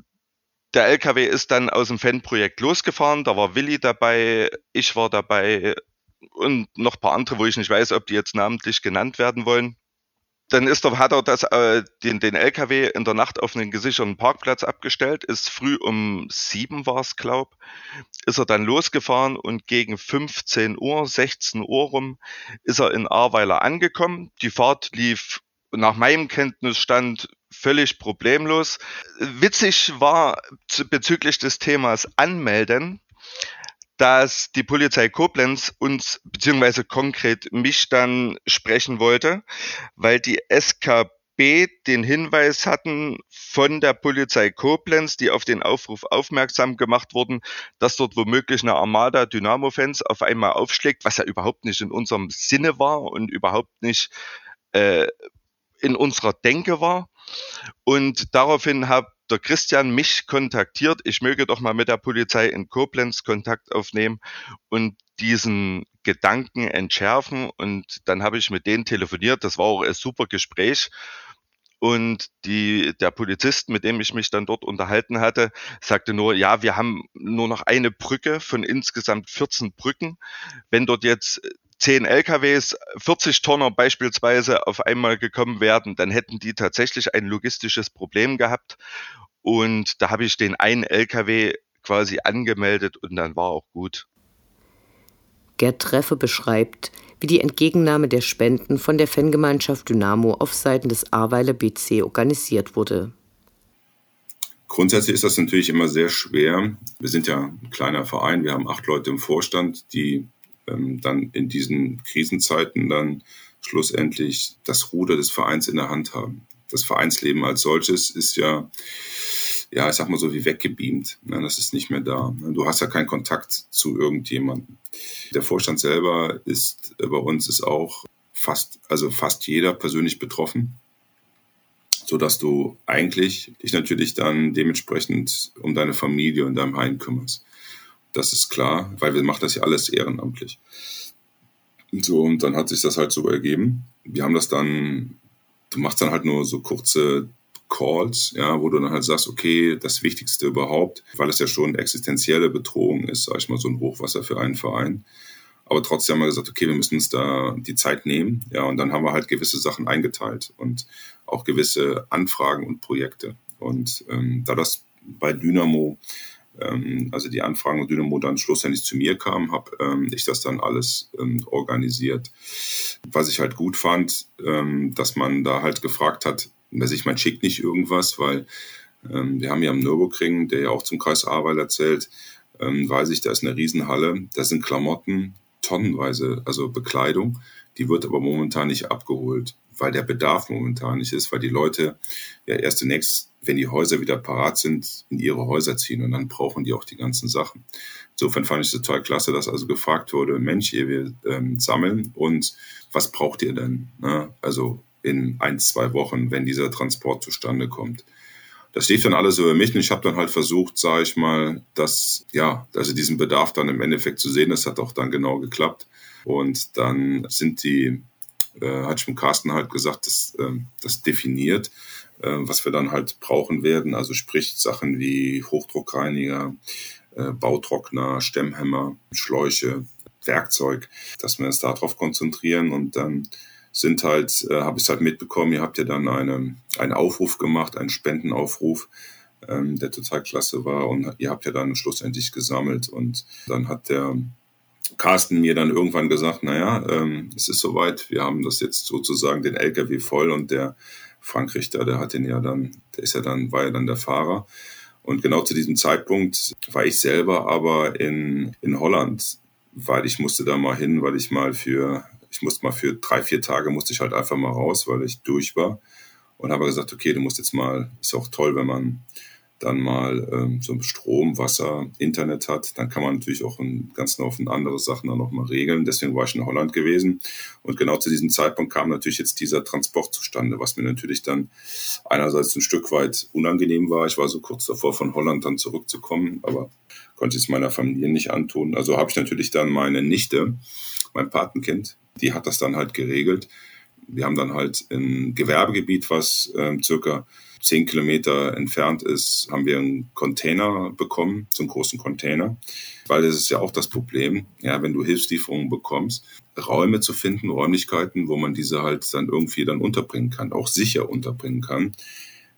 der LKW ist dann aus dem Fanprojekt losgefahren, da war Willi dabei, ich war dabei und noch ein paar andere, wo ich nicht weiß, ob die jetzt namentlich genannt werden wollen dann ist er, hat er das, äh, den, den LKW in der Nacht auf einen gesicherten Parkplatz abgestellt, ist früh um sieben war es, glaub, ist er dann losgefahren und gegen 15 Uhr, 16 Uhr rum, ist er in Ahrweiler angekommen. Die Fahrt lief nach meinem Kenntnisstand völlig problemlos. Witzig war bezüglich des Themas Anmelden, dass die Polizei Koblenz uns beziehungsweise konkret mich dann sprechen wollte, weil die SKB den Hinweis hatten von der Polizei Koblenz, die auf den Aufruf aufmerksam gemacht wurden, dass dort womöglich eine Armada Dynamo-Fans auf einmal aufschlägt, was ja überhaupt nicht in unserem Sinne war und überhaupt nicht äh, in unserer Denke war. Und daraufhin hat der Christian mich kontaktiert, ich möge doch mal mit der Polizei in Koblenz Kontakt aufnehmen und diesen Gedanken entschärfen. Und dann habe ich mit denen telefoniert. Das war auch ein super Gespräch. Und die, der Polizist, mit dem ich mich dann dort unterhalten hatte, sagte nur, ja, wir haben nur noch eine Brücke von insgesamt 14 Brücken. Wenn dort jetzt 10 LKWs, 40 Tonner beispielsweise auf einmal gekommen wären, dann hätten die tatsächlich ein logistisches Problem gehabt. Und da habe ich den einen LKW quasi angemeldet und dann war auch gut. Gerd Treffe beschreibt, wie die Entgegennahme der Spenden von der Fangemeinschaft Dynamo auf Seiten des Ahrweiler BC organisiert wurde. Grundsätzlich ist das natürlich immer sehr schwer. Wir sind ja ein kleiner Verein, wir haben acht Leute im Vorstand, die ähm, dann in diesen Krisenzeiten dann schlussendlich das Ruder des Vereins in der Hand haben. Das Vereinsleben als solches ist ja ja, ich sag mal so wie weggebeamt. Ne? Das ist nicht mehr da. Ne? Du hast ja keinen Kontakt zu irgendjemandem. Der Vorstand selber ist äh, bei uns ist auch fast, also fast jeder persönlich betroffen, so dass du eigentlich dich natürlich dann dementsprechend um deine Familie und deinem Heim kümmerst. Das ist klar, weil wir machen das ja alles ehrenamtlich. So, und dann hat sich das halt so ergeben. Wir haben das dann, du machst dann halt nur so kurze Calls, ja, wo du dann halt sagst, okay, das Wichtigste überhaupt, weil es ja schon existenzielle Bedrohung ist, sag ich mal, so ein Hochwasser für einen Verein. Aber trotzdem haben wir gesagt, okay, wir müssen uns da die Zeit nehmen, ja, und dann haben wir halt gewisse Sachen eingeteilt und auch gewisse Anfragen und Projekte. Und ähm, da das bei Dynamo, also die Anfragen und Dynamo dann schlussendlich zu mir kamen, habe ähm, ich das dann alles ähm, organisiert. Was ich halt gut fand, ähm, dass man da halt gefragt hat, dass ich, man schickt nicht irgendwas, weil ähm, wir haben ja am Nürburgring, der ja auch zum Kreis Ahrweiler erzählt, ähm, weiß ich, da ist eine Riesenhalle, da sind Klamotten, tonnenweise, also Bekleidung, die wird aber momentan nicht abgeholt, weil der Bedarf momentan nicht ist, weil die Leute ja erst demnächst, wenn die Häuser wieder parat sind, in ihre Häuser ziehen und dann brauchen die auch die ganzen Sachen. Insofern fand ich es total klasse, dass also gefragt wurde, Mensch, hier, wir ähm, sammeln und was braucht ihr denn? Ne? Also in ein, zwei Wochen, wenn dieser Transport zustande kommt. Das lief dann alles über mich und ich habe dann halt versucht, sage ich mal, dass, ja, also diesen Bedarf dann im Endeffekt zu sehen. Das hat auch dann genau geklappt. Und dann sind die, äh, hat schon Carsten halt gesagt, dass äh, das definiert, äh, was wir dann halt brauchen werden. Also sprich Sachen wie Hochdruckreiniger, äh, Bautrockner, Stemmhämmer, Schläuche, Werkzeug, dass wir uns darauf konzentrieren und dann sind halt, äh, habe ich halt mitbekommen, ihr habt ja dann eine, einen Aufruf gemacht, einen Spendenaufruf, ähm, der total klasse war. Und ihr habt ja dann schlussendlich gesammelt. Und dann hat der Carsten mir dann irgendwann gesagt, naja, ähm, es ist soweit, wir haben das jetzt sozusagen den LKW voll. Und der Frank Richter, der hat den ja dann, der ist ja dann, war ja dann der Fahrer. Und genau zu diesem Zeitpunkt war ich selber aber in, in Holland, weil ich musste da mal hin, weil ich mal für ich musste mal für drei, vier Tage musste ich halt einfach mal raus, weil ich durch war. Und habe gesagt, okay, du musst jetzt mal, ist auch toll, wenn man dann mal ähm, so Strom, Wasser, Internet hat, dann kann man natürlich auch einen ganzen Haufen andere Sachen dann nochmal regeln. Deswegen war ich in Holland gewesen. Und genau zu diesem Zeitpunkt kam natürlich jetzt dieser Transport zustande, was mir natürlich dann einerseits ein Stück weit unangenehm war. Ich war so kurz davor, von Holland dann zurückzukommen, aber konnte es meiner Familie nicht antun. Also habe ich natürlich dann meine Nichte, mein Patenkind, die hat das dann halt geregelt. Wir haben dann halt im Gewerbegebiet, was äh, circa zehn Kilometer entfernt ist, haben wir einen Container bekommen, so einen großen Container. Weil das ist ja auch das Problem, ja, wenn du Hilfslieferungen bekommst, Räume zu finden, Räumlichkeiten, wo man diese halt dann irgendwie dann unterbringen kann, auch sicher unterbringen kann.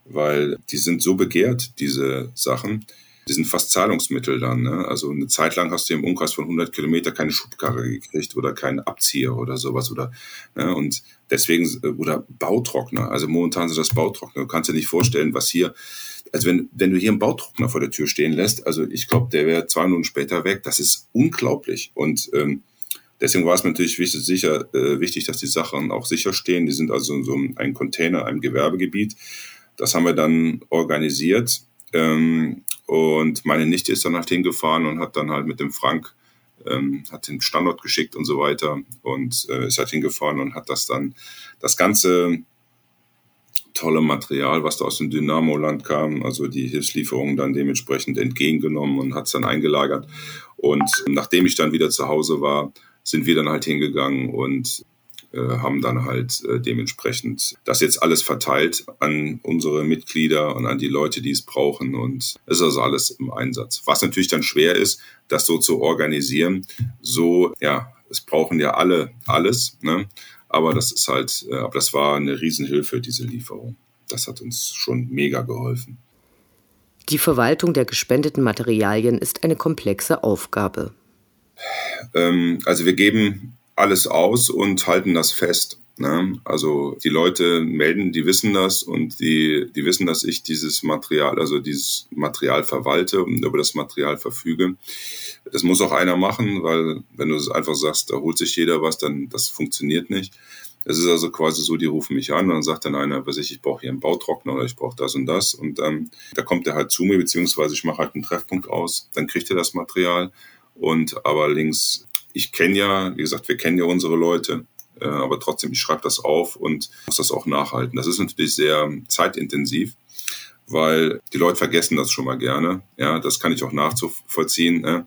Weil die sind so begehrt, diese Sachen, die sind fast Zahlungsmittel dann. Ne? Also eine Zeit lang hast du im Umkreis von 100 Kilometer keine Schubkarre gekriegt oder keinen Abzieher oder sowas oder ne? und deswegen oder Bautrockner. Also momentan sind das Bautrockner. Du kannst dir nicht vorstellen, was hier also wenn, wenn du hier einen Bautrockner vor der Tür stehen lässt, also ich glaube, der wäre zwei Minuten später weg. Das ist unglaublich. Und ähm, deswegen war es mir natürlich wichtig, sicher, äh, wichtig, dass die Sachen auch sicher stehen. Die sind also in so einem Container, einem Gewerbegebiet. Das haben wir dann organisiert. Ähm, und meine Nichte ist dann halt hingefahren und hat dann halt mit dem Frank ähm, hat den Standort geschickt und so weiter und äh, ist halt hingefahren und hat das dann das ganze tolle Material, was da aus dem Dynamo-Land kam, also die Hilfslieferungen dann dementsprechend entgegengenommen und hat es dann eingelagert. Und nachdem ich dann wieder zu Hause war, sind wir dann halt hingegangen und haben dann halt äh, dementsprechend das jetzt alles verteilt an unsere Mitglieder und an die Leute, die es brauchen. Und es ist also alles im Einsatz. Was natürlich dann schwer ist, das so zu organisieren. So, ja, es brauchen ja alle alles. Ne? Aber das ist halt, äh, aber das war eine Riesenhilfe, diese Lieferung. Das hat uns schon mega geholfen. Die Verwaltung der gespendeten Materialien ist eine komplexe Aufgabe. Ähm, also wir geben alles aus und halten das fest. Ne? Also die Leute melden, die wissen das und die, die wissen, dass ich dieses Material, also dieses Material verwalte und über das Material verfüge. Das muss auch einer machen, weil wenn du es einfach sagst, da holt sich jeder was, dann das funktioniert nicht. Es ist also quasi so, die rufen mich an und dann sagt dann einer, was ich, ich brauche hier einen Bautrockner oder ich brauche das und das. Und ähm, da kommt er halt zu mir, beziehungsweise ich mache halt einen Treffpunkt aus, dann kriegt er das Material. Und aber links, ich kenne ja, wie gesagt, wir kennen ja unsere Leute, äh, aber trotzdem, ich schreibe das auf und muss das auch nachhalten. Das ist natürlich sehr zeitintensiv weil die Leute vergessen das schon mal gerne. Ja, das kann ich auch nachzuvollziehen. Ne?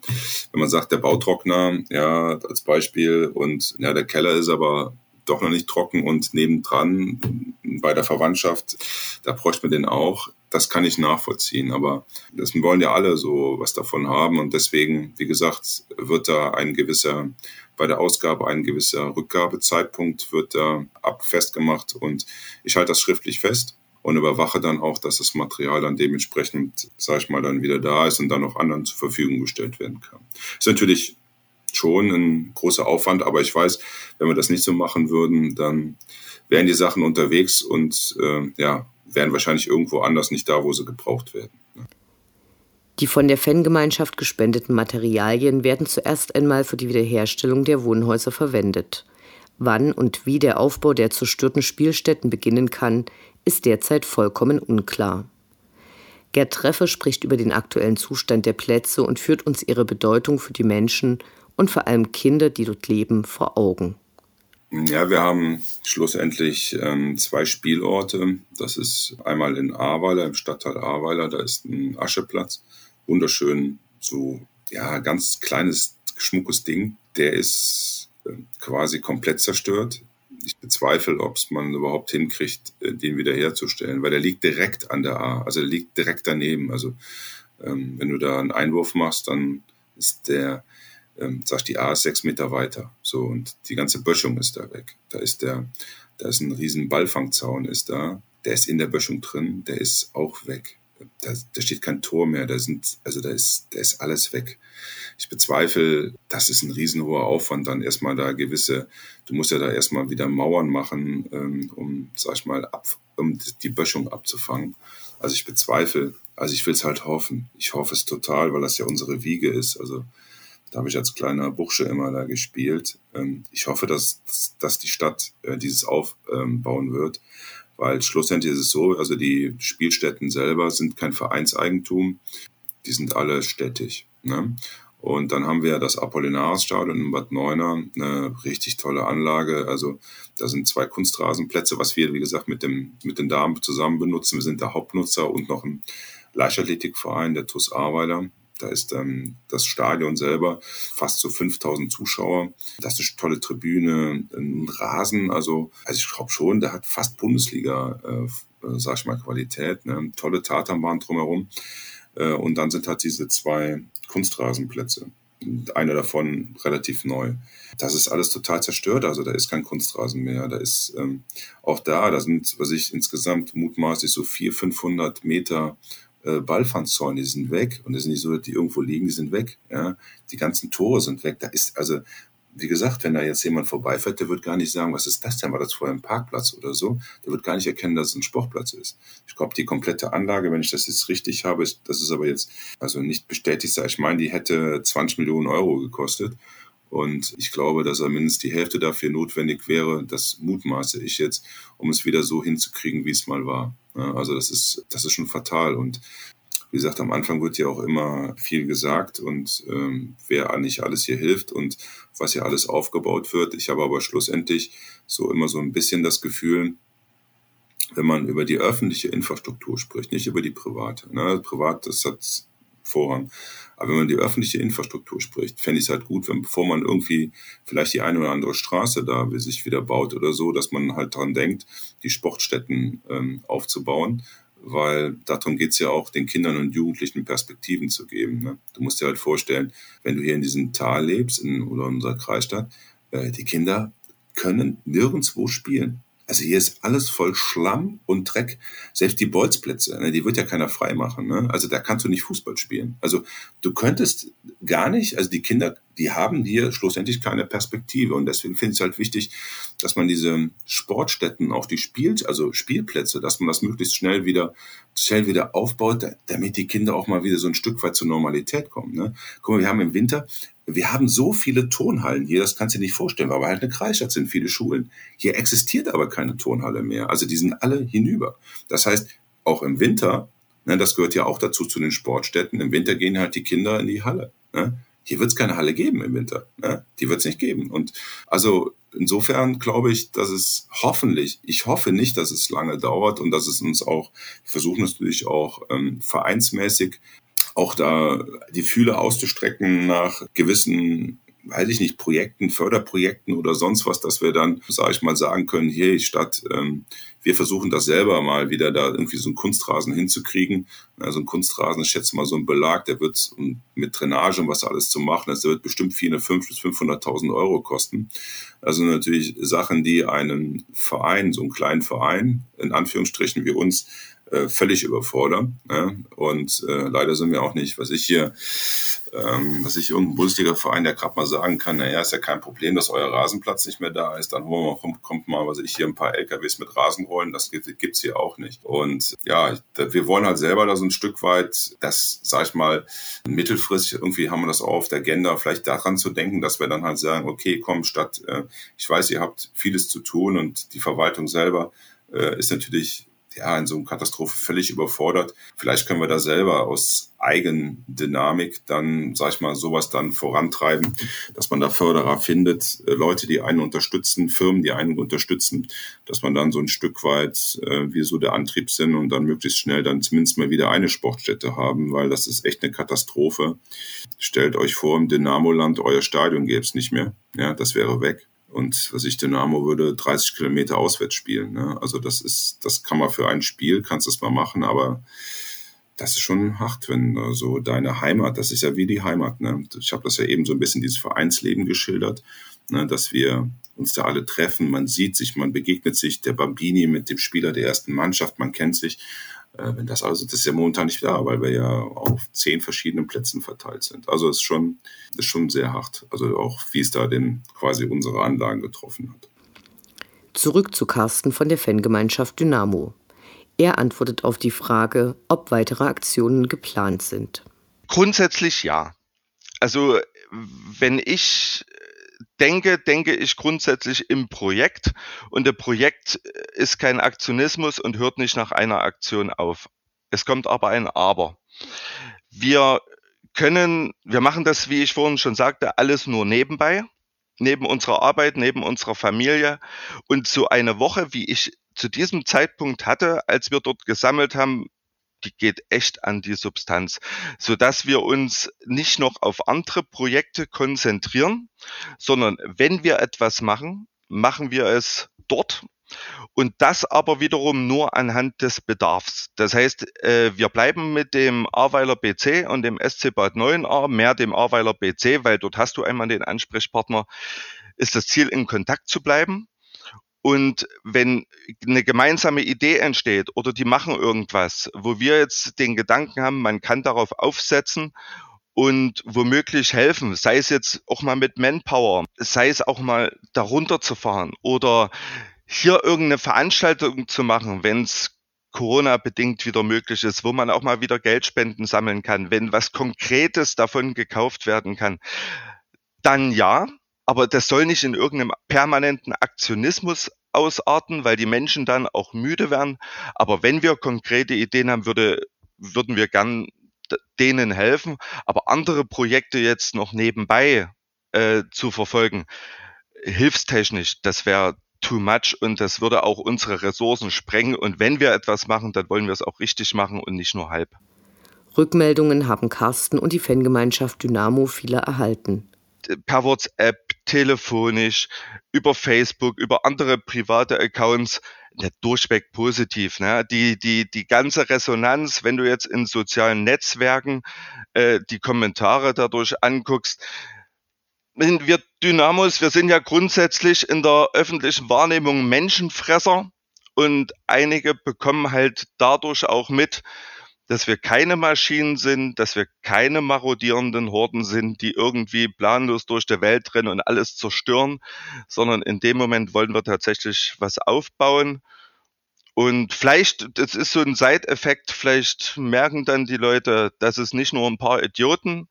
Wenn man sagt, der Bautrockner, ja, als Beispiel und ja, der Keller ist aber doch noch nicht trocken und nebendran bei der Verwandtschaft, da bräuchte man den auch. Das kann ich nachvollziehen, aber das wollen ja alle so was davon haben und deswegen, wie gesagt, wird da ein gewisser, bei der Ausgabe ein gewisser Rückgabezeitpunkt wird da ab festgemacht und ich halte das schriftlich fest und überwache dann auch, dass das Material dann dementsprechend, sage ich mal, dann wieder da ist und dann auch anderen zur Verfügung gestellt werden kann. Ist natürlich schon ein großer Aufwand, aber ich weiß, wenn wir das nicht so machen würden, dann wären die Sachen unterwegs und äh, ja, wären wahrscheinlich irgendwo anders nicht da, wo sie gebraucht werden. Die von der Fangemeinschaft gespendeten Materialien werden zuerst einmal für die Wiederherstellung der Wohnhäuser verwendet. Wann und wie der Aufbau der zerstörten Spielstätten beginnen kann, ist derzeit vollkommen unklar. Gerd Treffer spricht über den aktuellen Zustand der Plätze und führt uns ihre Bedeutung für die Menschen und vor allem Kinder, die dort leben, vor Augen. Ja, wir haben schlussendlich ähm, zwei Spielorte. Das ist einmal in Ahrweiler, im Stadtteil Ahrweiler, da ist ein Ascheplatz. Wunderschön, so ja, ganz kleines, schmuckes Ding. Der ist äh, quasi komplett zerstört ich bezweifle, ob es man überhaupt hinkriegt, äh, den wiederherzustellen, weil der liegt direkt an der A, also der liegt direkt daneben. Also ähm, wenn du da einen Einwurf machst, dann ist der, ähm, sag die A ist sechs Meter weiter. So und die ganze Böschung ist da weg. Da ist der, da ist ein riesen Ballfangzaun ist da, der ist in der Böschung drin, der ist auch weg da, da steht kein Tor mehr, da sind, also da ist, da ist alles weg. Ich bezweifle, das ist ein riesenhoher Aufwand, dann erstmal da gewisse, du musst ja da erstmal wieder Mauern machen, ähm, um, sag ich mal, ab, um die Böschung abzufangen. Also ich bezweifle, also ich will es halt hoffen. Ich hoffe es total, weil das ja unsere Wiege ist. Also da habe ich als kleiner Bursche immer da gespielt. Ähm, ich hoffe, dass, dass die Stadt äh, dieses aufbauen wird weil schlussendlich ist es so, also die Spielstätten selber sind kein Vereinseigentum, die sind alle städtisch. Ne? Und dann haben wir das Apollinarsstadion in Bad Neuner, eine richtig tolle Anlage. Also da sind zwei Kunstrasenplätze, was wir, wie gesagt, mit, dem, mit den Damen zusammen benutzen. Wir sind der Hauptnutzer und noch ein Leichtathletikverein, der TUS Ahrweiler. Da ist ähm, das Stadion selber fast so 5000 Zuschauer. Das ist eine tolle Tribüne, ein Rasen. Also, also ich glaube schon, der hat fast Bundesliga, äh, äh, sag ich mal, Qualität. Ne? Tolle Tatanbahn drumherum. Äh, und dann sind halt diese zwei Kunstrasenplätze. Einer davon relativ neu. Das ist alles total zerstört. Also da ist kein Kunstrasen mehr. Da ist ähm, auch da, da sind, was ich insgesamt mutmaßlich so 400, 500 Meter äh, Ballfandzäune, die sind weg. Und es ist nicht so, dass die irgendwo liegen, die sind weg. Ja? Die ganzen Tore sind weg. Da ist also wie gesagt, wenn da jetzt jemand vorbeifährt, der wird gar nicht sagen, was ist das denn? War das vorher ein Parkplatz oder so? Der wird gar nicht erkennen, dass es ein Sportplatz ist. Ich glaube, die komplette Anlage, wenn ich das jetzt richtig habe, ist, das ist aber jetzt also nicht bestätigt. Ich meine, die hätte 20 Millionen Euro gekostet. Und ich glaube, dass er mindestens die Hälfte dafür notwendig wäre, das mutmaße ich jetzt, um es wieder so hinzukriegen, wie es mal war. Also das ist, das ist schon fatal. Und wie gesagt, am Anfang wird ja auch immer viel gesagt und ähm, wer nicht alles hier hilft und was hier alles aufgebaut wird. Ich habe aber schlussendlich so immer so ein bisschen das Gefühl, wenn man über die öffentliche Infrastruktur spricht, nicht über die private. Ne? Privat, das hat Vorrang. Aber wenn man die öffentliche Infrastruktur spricht, fände ich es halt gut, wenn bevor man irgendwie vielleicht die eine oder andere Straße da sich wieder baut oder so, dass man halt dran denkt, die Sportstätten ähm, aufzubauen weil darum geht's ja auch, den Kindern und Jugendlichen Perspektiven zu geben. Ne? Du musst dir halt vorstellen, wenn du hier in diesem Tal lebst in, oder in unserer Kreisstadt, äh, die Kinder können nirgendwo spielen. Also hier ist alles voll Schlamm und Dreck. Selbst die Bolzplätze, ne, die wird ja keiner freimachen. Ne? Also da kannst du nicht Fußball spielen. Also du könntest gar nicht, also die Kinder, die haben hier schlussendlich keine Perspektive. Und deswegen finde ich es halt wichtig, dass man diese Sportstätten, auch die Spiel, also Spielplätze, dass man das möglichst schnell wieder, schnell wieder aufbaut, damit die Kinder auch mal wieder so ein Stück weit zur Normalität kommen. Ne? Guck mal, wir haben im Winter, wir haben so viele Turnhallen hier, das kannst du dir nicht vorstellen, weil halt eine Kreisstadt sind, viele Schulen. Hier existiert aber keine Turnhalle mehr. Also die sind alle hinüber. Das heißt, auch im Winter, ne, das gehört ja auch dazu zu den Sportstätten, im Winter gehen halt die Kinder in die Halle. Ne? Hier wird es keine Halle geben im Winter. Ne? Die wird es nicht geben. Und also insofern glaube ich, dass es hoffentlich, ich hoffe nicht, dass es lange dauert und dass es uns auch, wir versuchen natürlich auch ähm, vereinsmäßig auch da die Fühle auszustrecken nach gewissen weiß ich nicht, Projekten, Förderprojekten oder sonst was, dass wir dann, sage ich mal, sagen können, hier statt, ähm, wir versuchen das selber mal wieder da irgendwie so einen Kunstrasen hinzukriegen. Also ein Kunstrasen, ich schätze mal so ein Belag, der wird mit Drainage und was alles zu machen, das wird bestimmt 400, bis 500.000 Euro kosten. Also natürlich Sachen, die einen Verein, so einen kleinen Verein, in Anführungsstrichen wie uns, äh, völlig überfordern. Ne? Und äh, leider sind wir auch nicht, was ich hier, ähm, was ich irgendein Bundesliga-Verein, der gerade mal sagen kann, naja, ist ja kein Problem, dass euer Rasenplatz nicht mehr da ist, dann holen wir, kommt, kommt mal, was ich hier ein paar LKWs mit Rasenrollen, das gibt, gibt's hier auch nicht. Und ja, wir wollen halt selber da so ein Stück weit, das, sag ich mal, mittelfristig, irgendwie haben wir das auch auf der Agenda, vielleicht daran zu denken, dass wir dann halt sagen, okay, komm, statt, äh, ich weiß, ihr habt vieles zu tun und die Verwaltung selber äh, ist natürlich ja, in so einer Katastrophe völlig überfordert. Vielleicht können wir da selber aus Eigendynamik dann, sag ich mal, sowas dann vorantreiben, dass man da Förderer findet, äh, Leute, die einen unterstützen, Firmen, die einen unterstützen, dass man dann so ein Stück weit äh, wie so der Antrieb sind und dann möglichst schnell dann zumindest mal wieder eine Sportstätte haben, weil das ist echt eine Katastrophe. Stellt euch vor, im Dynamoland euer Stadion gäbe es nicht mehr. Ja, das wäre weg. Und was ich Dynamo würde 30 Kilometer auswärts spielen. Ne? Also das ist, das kann man für ein Spiel, kannst es mal machen, aber das ist schon hart, wenn so also deine Heimat, das ist ja wie die Heimat. Ne? Ich habe das ja eben so ein bisschen dieses Vereinsleben geschildert, ne? dass wir uns da alle treffen, man sieht sich, man begegnet sich, der Bambini mit dem Spieler der ersten Mannschaft, man kennt sich wenn das also, das ist ja momentan nicht da, weil wir ja auf zehn verschiedenen Plätzen verteilt sind. Also es ist schon, ist schon sehr hart. Also auch, wie es da denn quasi unsere Anlagen getroffen hat. Zurück zu Carsten von der Fangemeinschaft Dynamo. Er antwortet auf die Frage, ob weitere Aktionen geplant sind. Grundsätzlich ja. Also wenn ich denke, denke ich grundsätzlich im Projekt und der Projekt ist kein Aktionismus und hört nicht nach einer Aktion auf. Es kommt aber ein Aber. Wir können, wir machen das, wie ich vorhin schon sagte, alles nur nebenbei, neben unserer Arbeit, neben unserer Familie und so eine Woche, wie ich zu diesem Zeitpunkt hatte, als wir dort gesammelt haben, die geht echt an die Substanz, so dass wir uns nicht noch auf andere Projekte konzentrieren, sondern wenn wir etwas machen, machen wir es dort und das aber wiederum nur anhand des Bedarfs. Das heißt, äh, wir bleiben mit dem Ahrweiler BC und dem SC Bad 9a, mehr dem Ahrweiler BC, weil dort hast du einmal den Ansprechpartner, ist das Ziel, in Kontakt zu bleiben. Und wenn eine gemeinsame Idee entsteht oder die machen irgendwas, wo wir jetzt den Gedanken haben, man kann darauf aufsetzen und womöglich helfen, sei es jetzt auch mal mit Manpower, sei es auch mal darunter zu fahren oder hier irgendeine Veranstaltung zu machen, wenn es Corona-bedingt wieder möglich ist, wo man auch mal wieder Geldspenden sammeln kann, wenn was Konkretes davon gekauft werden kann, dann ja, aber das soll nicht in irgendeinem permanenten Aktionismus ausarten, weil die Menschen dann auch müde werden. Aber wenn wir konkrete Ideen haben, würde, würden wir gern denen helfen. Aber andere Projekte jetzt noch nebenbei äh, zu verfolgen, hilfstechnisch, das wäre too much und das würde auch unsere Ressourcen sprengen. Und wenn wir etwas machen, dann wollen wir es auch richtig machen und nicht nur halb. Rückmeldungen haben Carsten und die Fangemeinschaft Dynamo viele erhalten. Per WhatsApp, telefonisch, über Facebook, über andere private Accounts ja, durchweg positiv. Ne? Die, die, die ganze Resonanz, wenn du jetzt in sozialen Netzwerken äh, die Kommentare dadurch anguckst, wir Dynamos, wir sind ja grundsätzlich in der öffentlichen Wahrnehmung Menschenfresser und einige bekommen halt dadurch auch mit, dass wir keine Maschinen sind, dass wir keine marodierenden Horden sind, die irgendwie planlos durch die Welt rennen und alles zerstören, sondern in dem Moment wollen wir tatsächlich was aufbauen. Und vielleicht, das ist so ein Seiteffekt, vielleicht merken dann die Leute, dass es nicht nur ein paar Idioten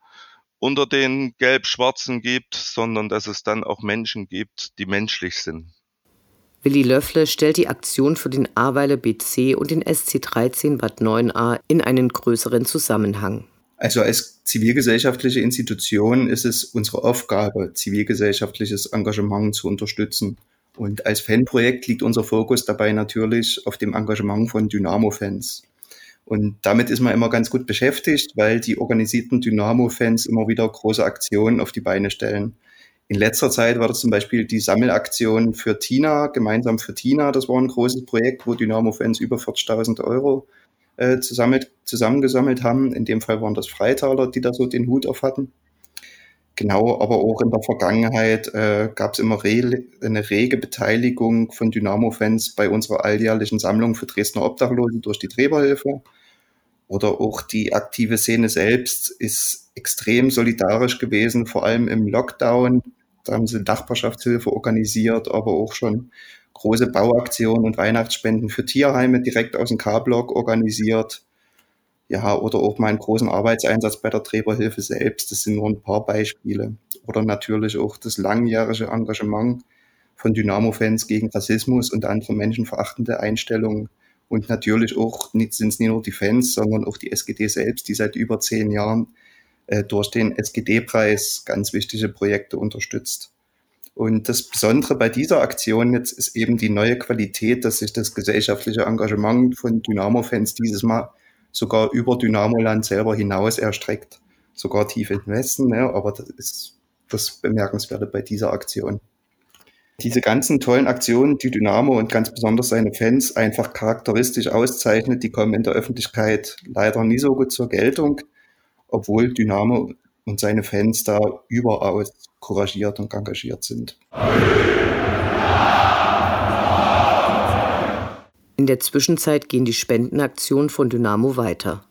unter den Gelb-Schwarzen gibt, sondern dass es dann auch Menschen gibt, die menschlich sind. Willi Löffle stellt die Aktion für den Ahrweiler BC und den SC13 Bad 9a in einen größeren Zusammenhang. Also als zivilgesellschaftliche Institution ist es unsere Aufgabe, zivilgesellschaftliches Engagement zu unterstützen. Und als Fanprojekt liegt unser Fokus dabei natürlich auf dem Engagement von Dynamo-Fans. Und damit ist man immer ganz gut beschäftigt, weil die organisierten Dynamo-Fans immer wieder große Aktionen auf die Beine stellen. In letzter Zeit war das zum Beispiel die Sammelaktion für Tina, gemeinsam für Tina. Das war ein großes Projekt, wo Dynamo-Fans über 40.000 Euro äh, zusammengesammelt haben. In dem Fall waren das Freitaler, die da so den Hut auf hatten. Genau, aber auch in der Vergangenheit äh, gab es immer re eine rege Beteiligung von Dynamo-Fans bei unserer alljährlichen Sammlung für Dresdner Obdachlose durch die Träberhilfe. Oder auch die aktive Szene selbst ist extrem solidarisch gewesen, vor allem im Lockdown. Da haben sie Nachbarschaftshilfe organisiert, aber auch schon große Bauaktionen und Weihnachtsspenden für Tierheime direkt aus dem K-Block organisiert ja, oder auch mal einen großen Arbeitseinsatz bei der Trägerhilfe selbst. Das sind nur ein paar Beispiele. Oder natürlich auch das langjährige Engagement von Dynamo-Fans gegen Rassismus und andere menschenverachtende Einstellungen. Und natürlich auch sind es nicht nur die Fans, sondern auch die SGD selbst, die seit über zehn Jahren äh, durch den SGD-Preis ganz wichtige Projekte unterstützt. Und das Besondere bei dieser Aktion jetzt ist eben die neue Qualität, dass sich das gesellschaftliche Engagement von Dynamo-Fans dieses Mal sogar über Dynamoland selber hinaus erstreckt, sogar tief im Westen, ne? aber das ist das Bemerkenswerte bei dieser Aktion. Diese ganzen tollen Aktionen, die Dynamo und ganz besonders seine Fans einfach charakteristisch auszeichnet, die kommen in der Öffentlichkeit leider nie so gut zur Geltung, obwohl Dynamo und seine Fans da überaus couragiert und engagiert sind. In der Zwischenzeit gehen die Spendenaktionen von Dynamo weiter.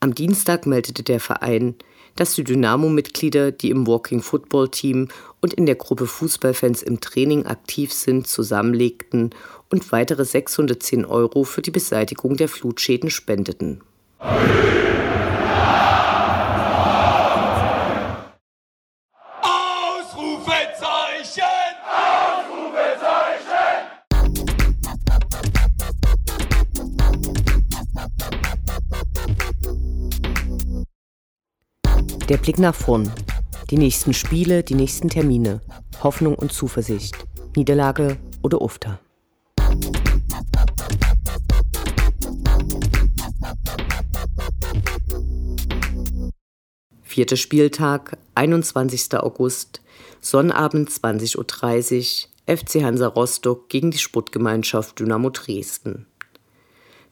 Am Dienstag meldete der Verein, dass die Dynamo-Mitglieder, die im Walking Football Team und in der Gruppe Fußballfans im Training aktiv sind, zusammenlegten und weitere 610 Euro für die Beseitigung der Flutschäden spendeten. Der Blick nach vorn. Die nächsten Spiele, die nächsten Termine. Hoffnung und Zuversicht. Niederlage oder Ufter. Vierter Spieltag, 21. August, Sonnabend 20.30 Uhr, FC Hansa Rostock gegen die Sportgemeinschaft Dynamo Dresden.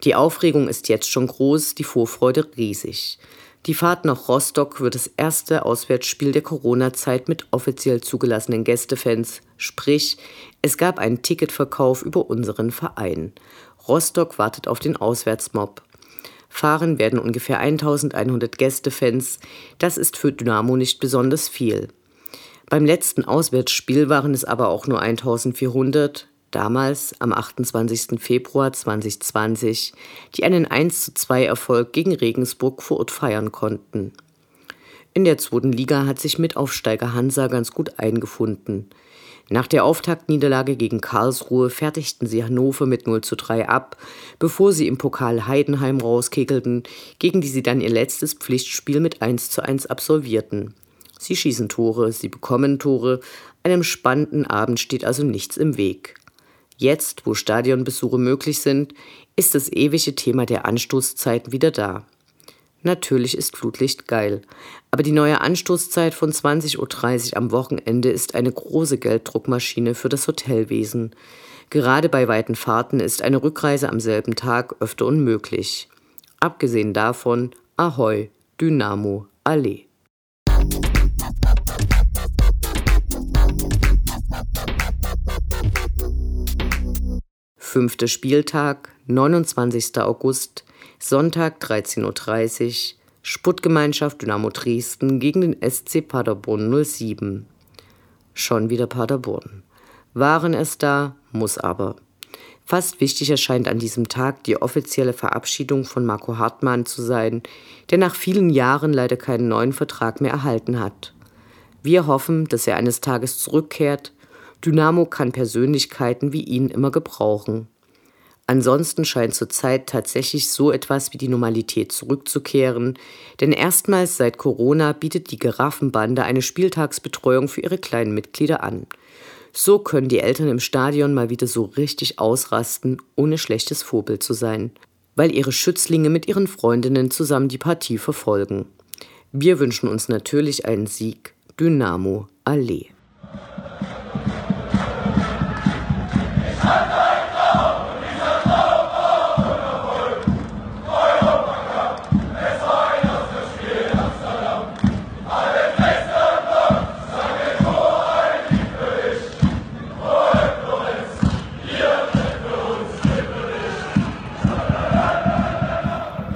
Die Aufregung ist jetzt schon groß, die Vorfreude riesig. Die Fahrt nach Rostock wird das erste Auswärtsspiel der Corona-Zeit mit offiziell zugelassenen Gästefans, sprich, es gab einen Ticketverkauf über unseren Verein. Rostock wartet auf den Auswärtsmob. Fahren werden ungefähr 1100 Gästefans. Das ist für Dynamo nicht besonders viel. Beim letzten Auswärtsspiel waren es aber auch nur 1400, damals am 28. Februar 2020, die einen 1:2 Erfolg gegen Regensburg vor Ort feiern konnten. In der zweiten Liga hat sich Mitaufsteiger Hansa ganz gut eingefunden. Nach der Auftaktniederlage gegen Karlsruhe fertigten sie Hannover mit 0 zu 3 ab, bevor sie im Pokal Heidenheim rauskegelten, gegen die sie dann ihr letztes Pflichtspiel mit 1 zu 1 absolvierten. Sie schießen Tore, sie bekommen Tore, einem spannenden Abend steht also nichts im Weg. Jetzt, wo Stadionbesuche möglich sind, ist das ewige Thema der Anstoßzeiten wieder da. Natürlich ist Flutlicht geil, aber die neue Anstoßzeit von 20.30 Uhr am Wochenende ist eine große Gelddruckmaschine für das Hotelwesen. Gerade bei weiten Fahrten ist eine Rückreise am selben Tag öfter unmöglich. Abgesehen davon, Ahoi, Dynamo, Allee. Fünfter Spieltag, 29. August, Sonntag 13.30 Uhr, Sputtgemeinschaft Dynamo Dresden gegen den SC Paderborn 07. Schon wieder Paderborn. Waren es da, muss aber. Fast wichtig erscheint an diesem Tag die offizielle Verabschiedung von Marco Hartmann zu sein, der nach vielen Jahren leider keinen neuen Vertrag mehr erhalten hat. Wir hoffen, dass er eines Tages zurückkehrt Dynamo kann Persönlichkeiten wie ihn immer gebrauchen. Ansonsten scheint zurzeit tatsächlich so etwas wie die Normalität zurückzukehren, denn erstmals seit Corona bietet die Giraffenbande eine Spieltagsbetreuung für ihre kleinen Mitglieder an. So können die Eltern im Stadion mal wieder so richtig ausrasten, ohne schlechtes Vorbild zu sein, weil ihre Schützlinge mit ihren Freundinnen zusammen die Partie verfolgen. Wir wünschen uns natürlich einen Sieg. Dynamo Allee.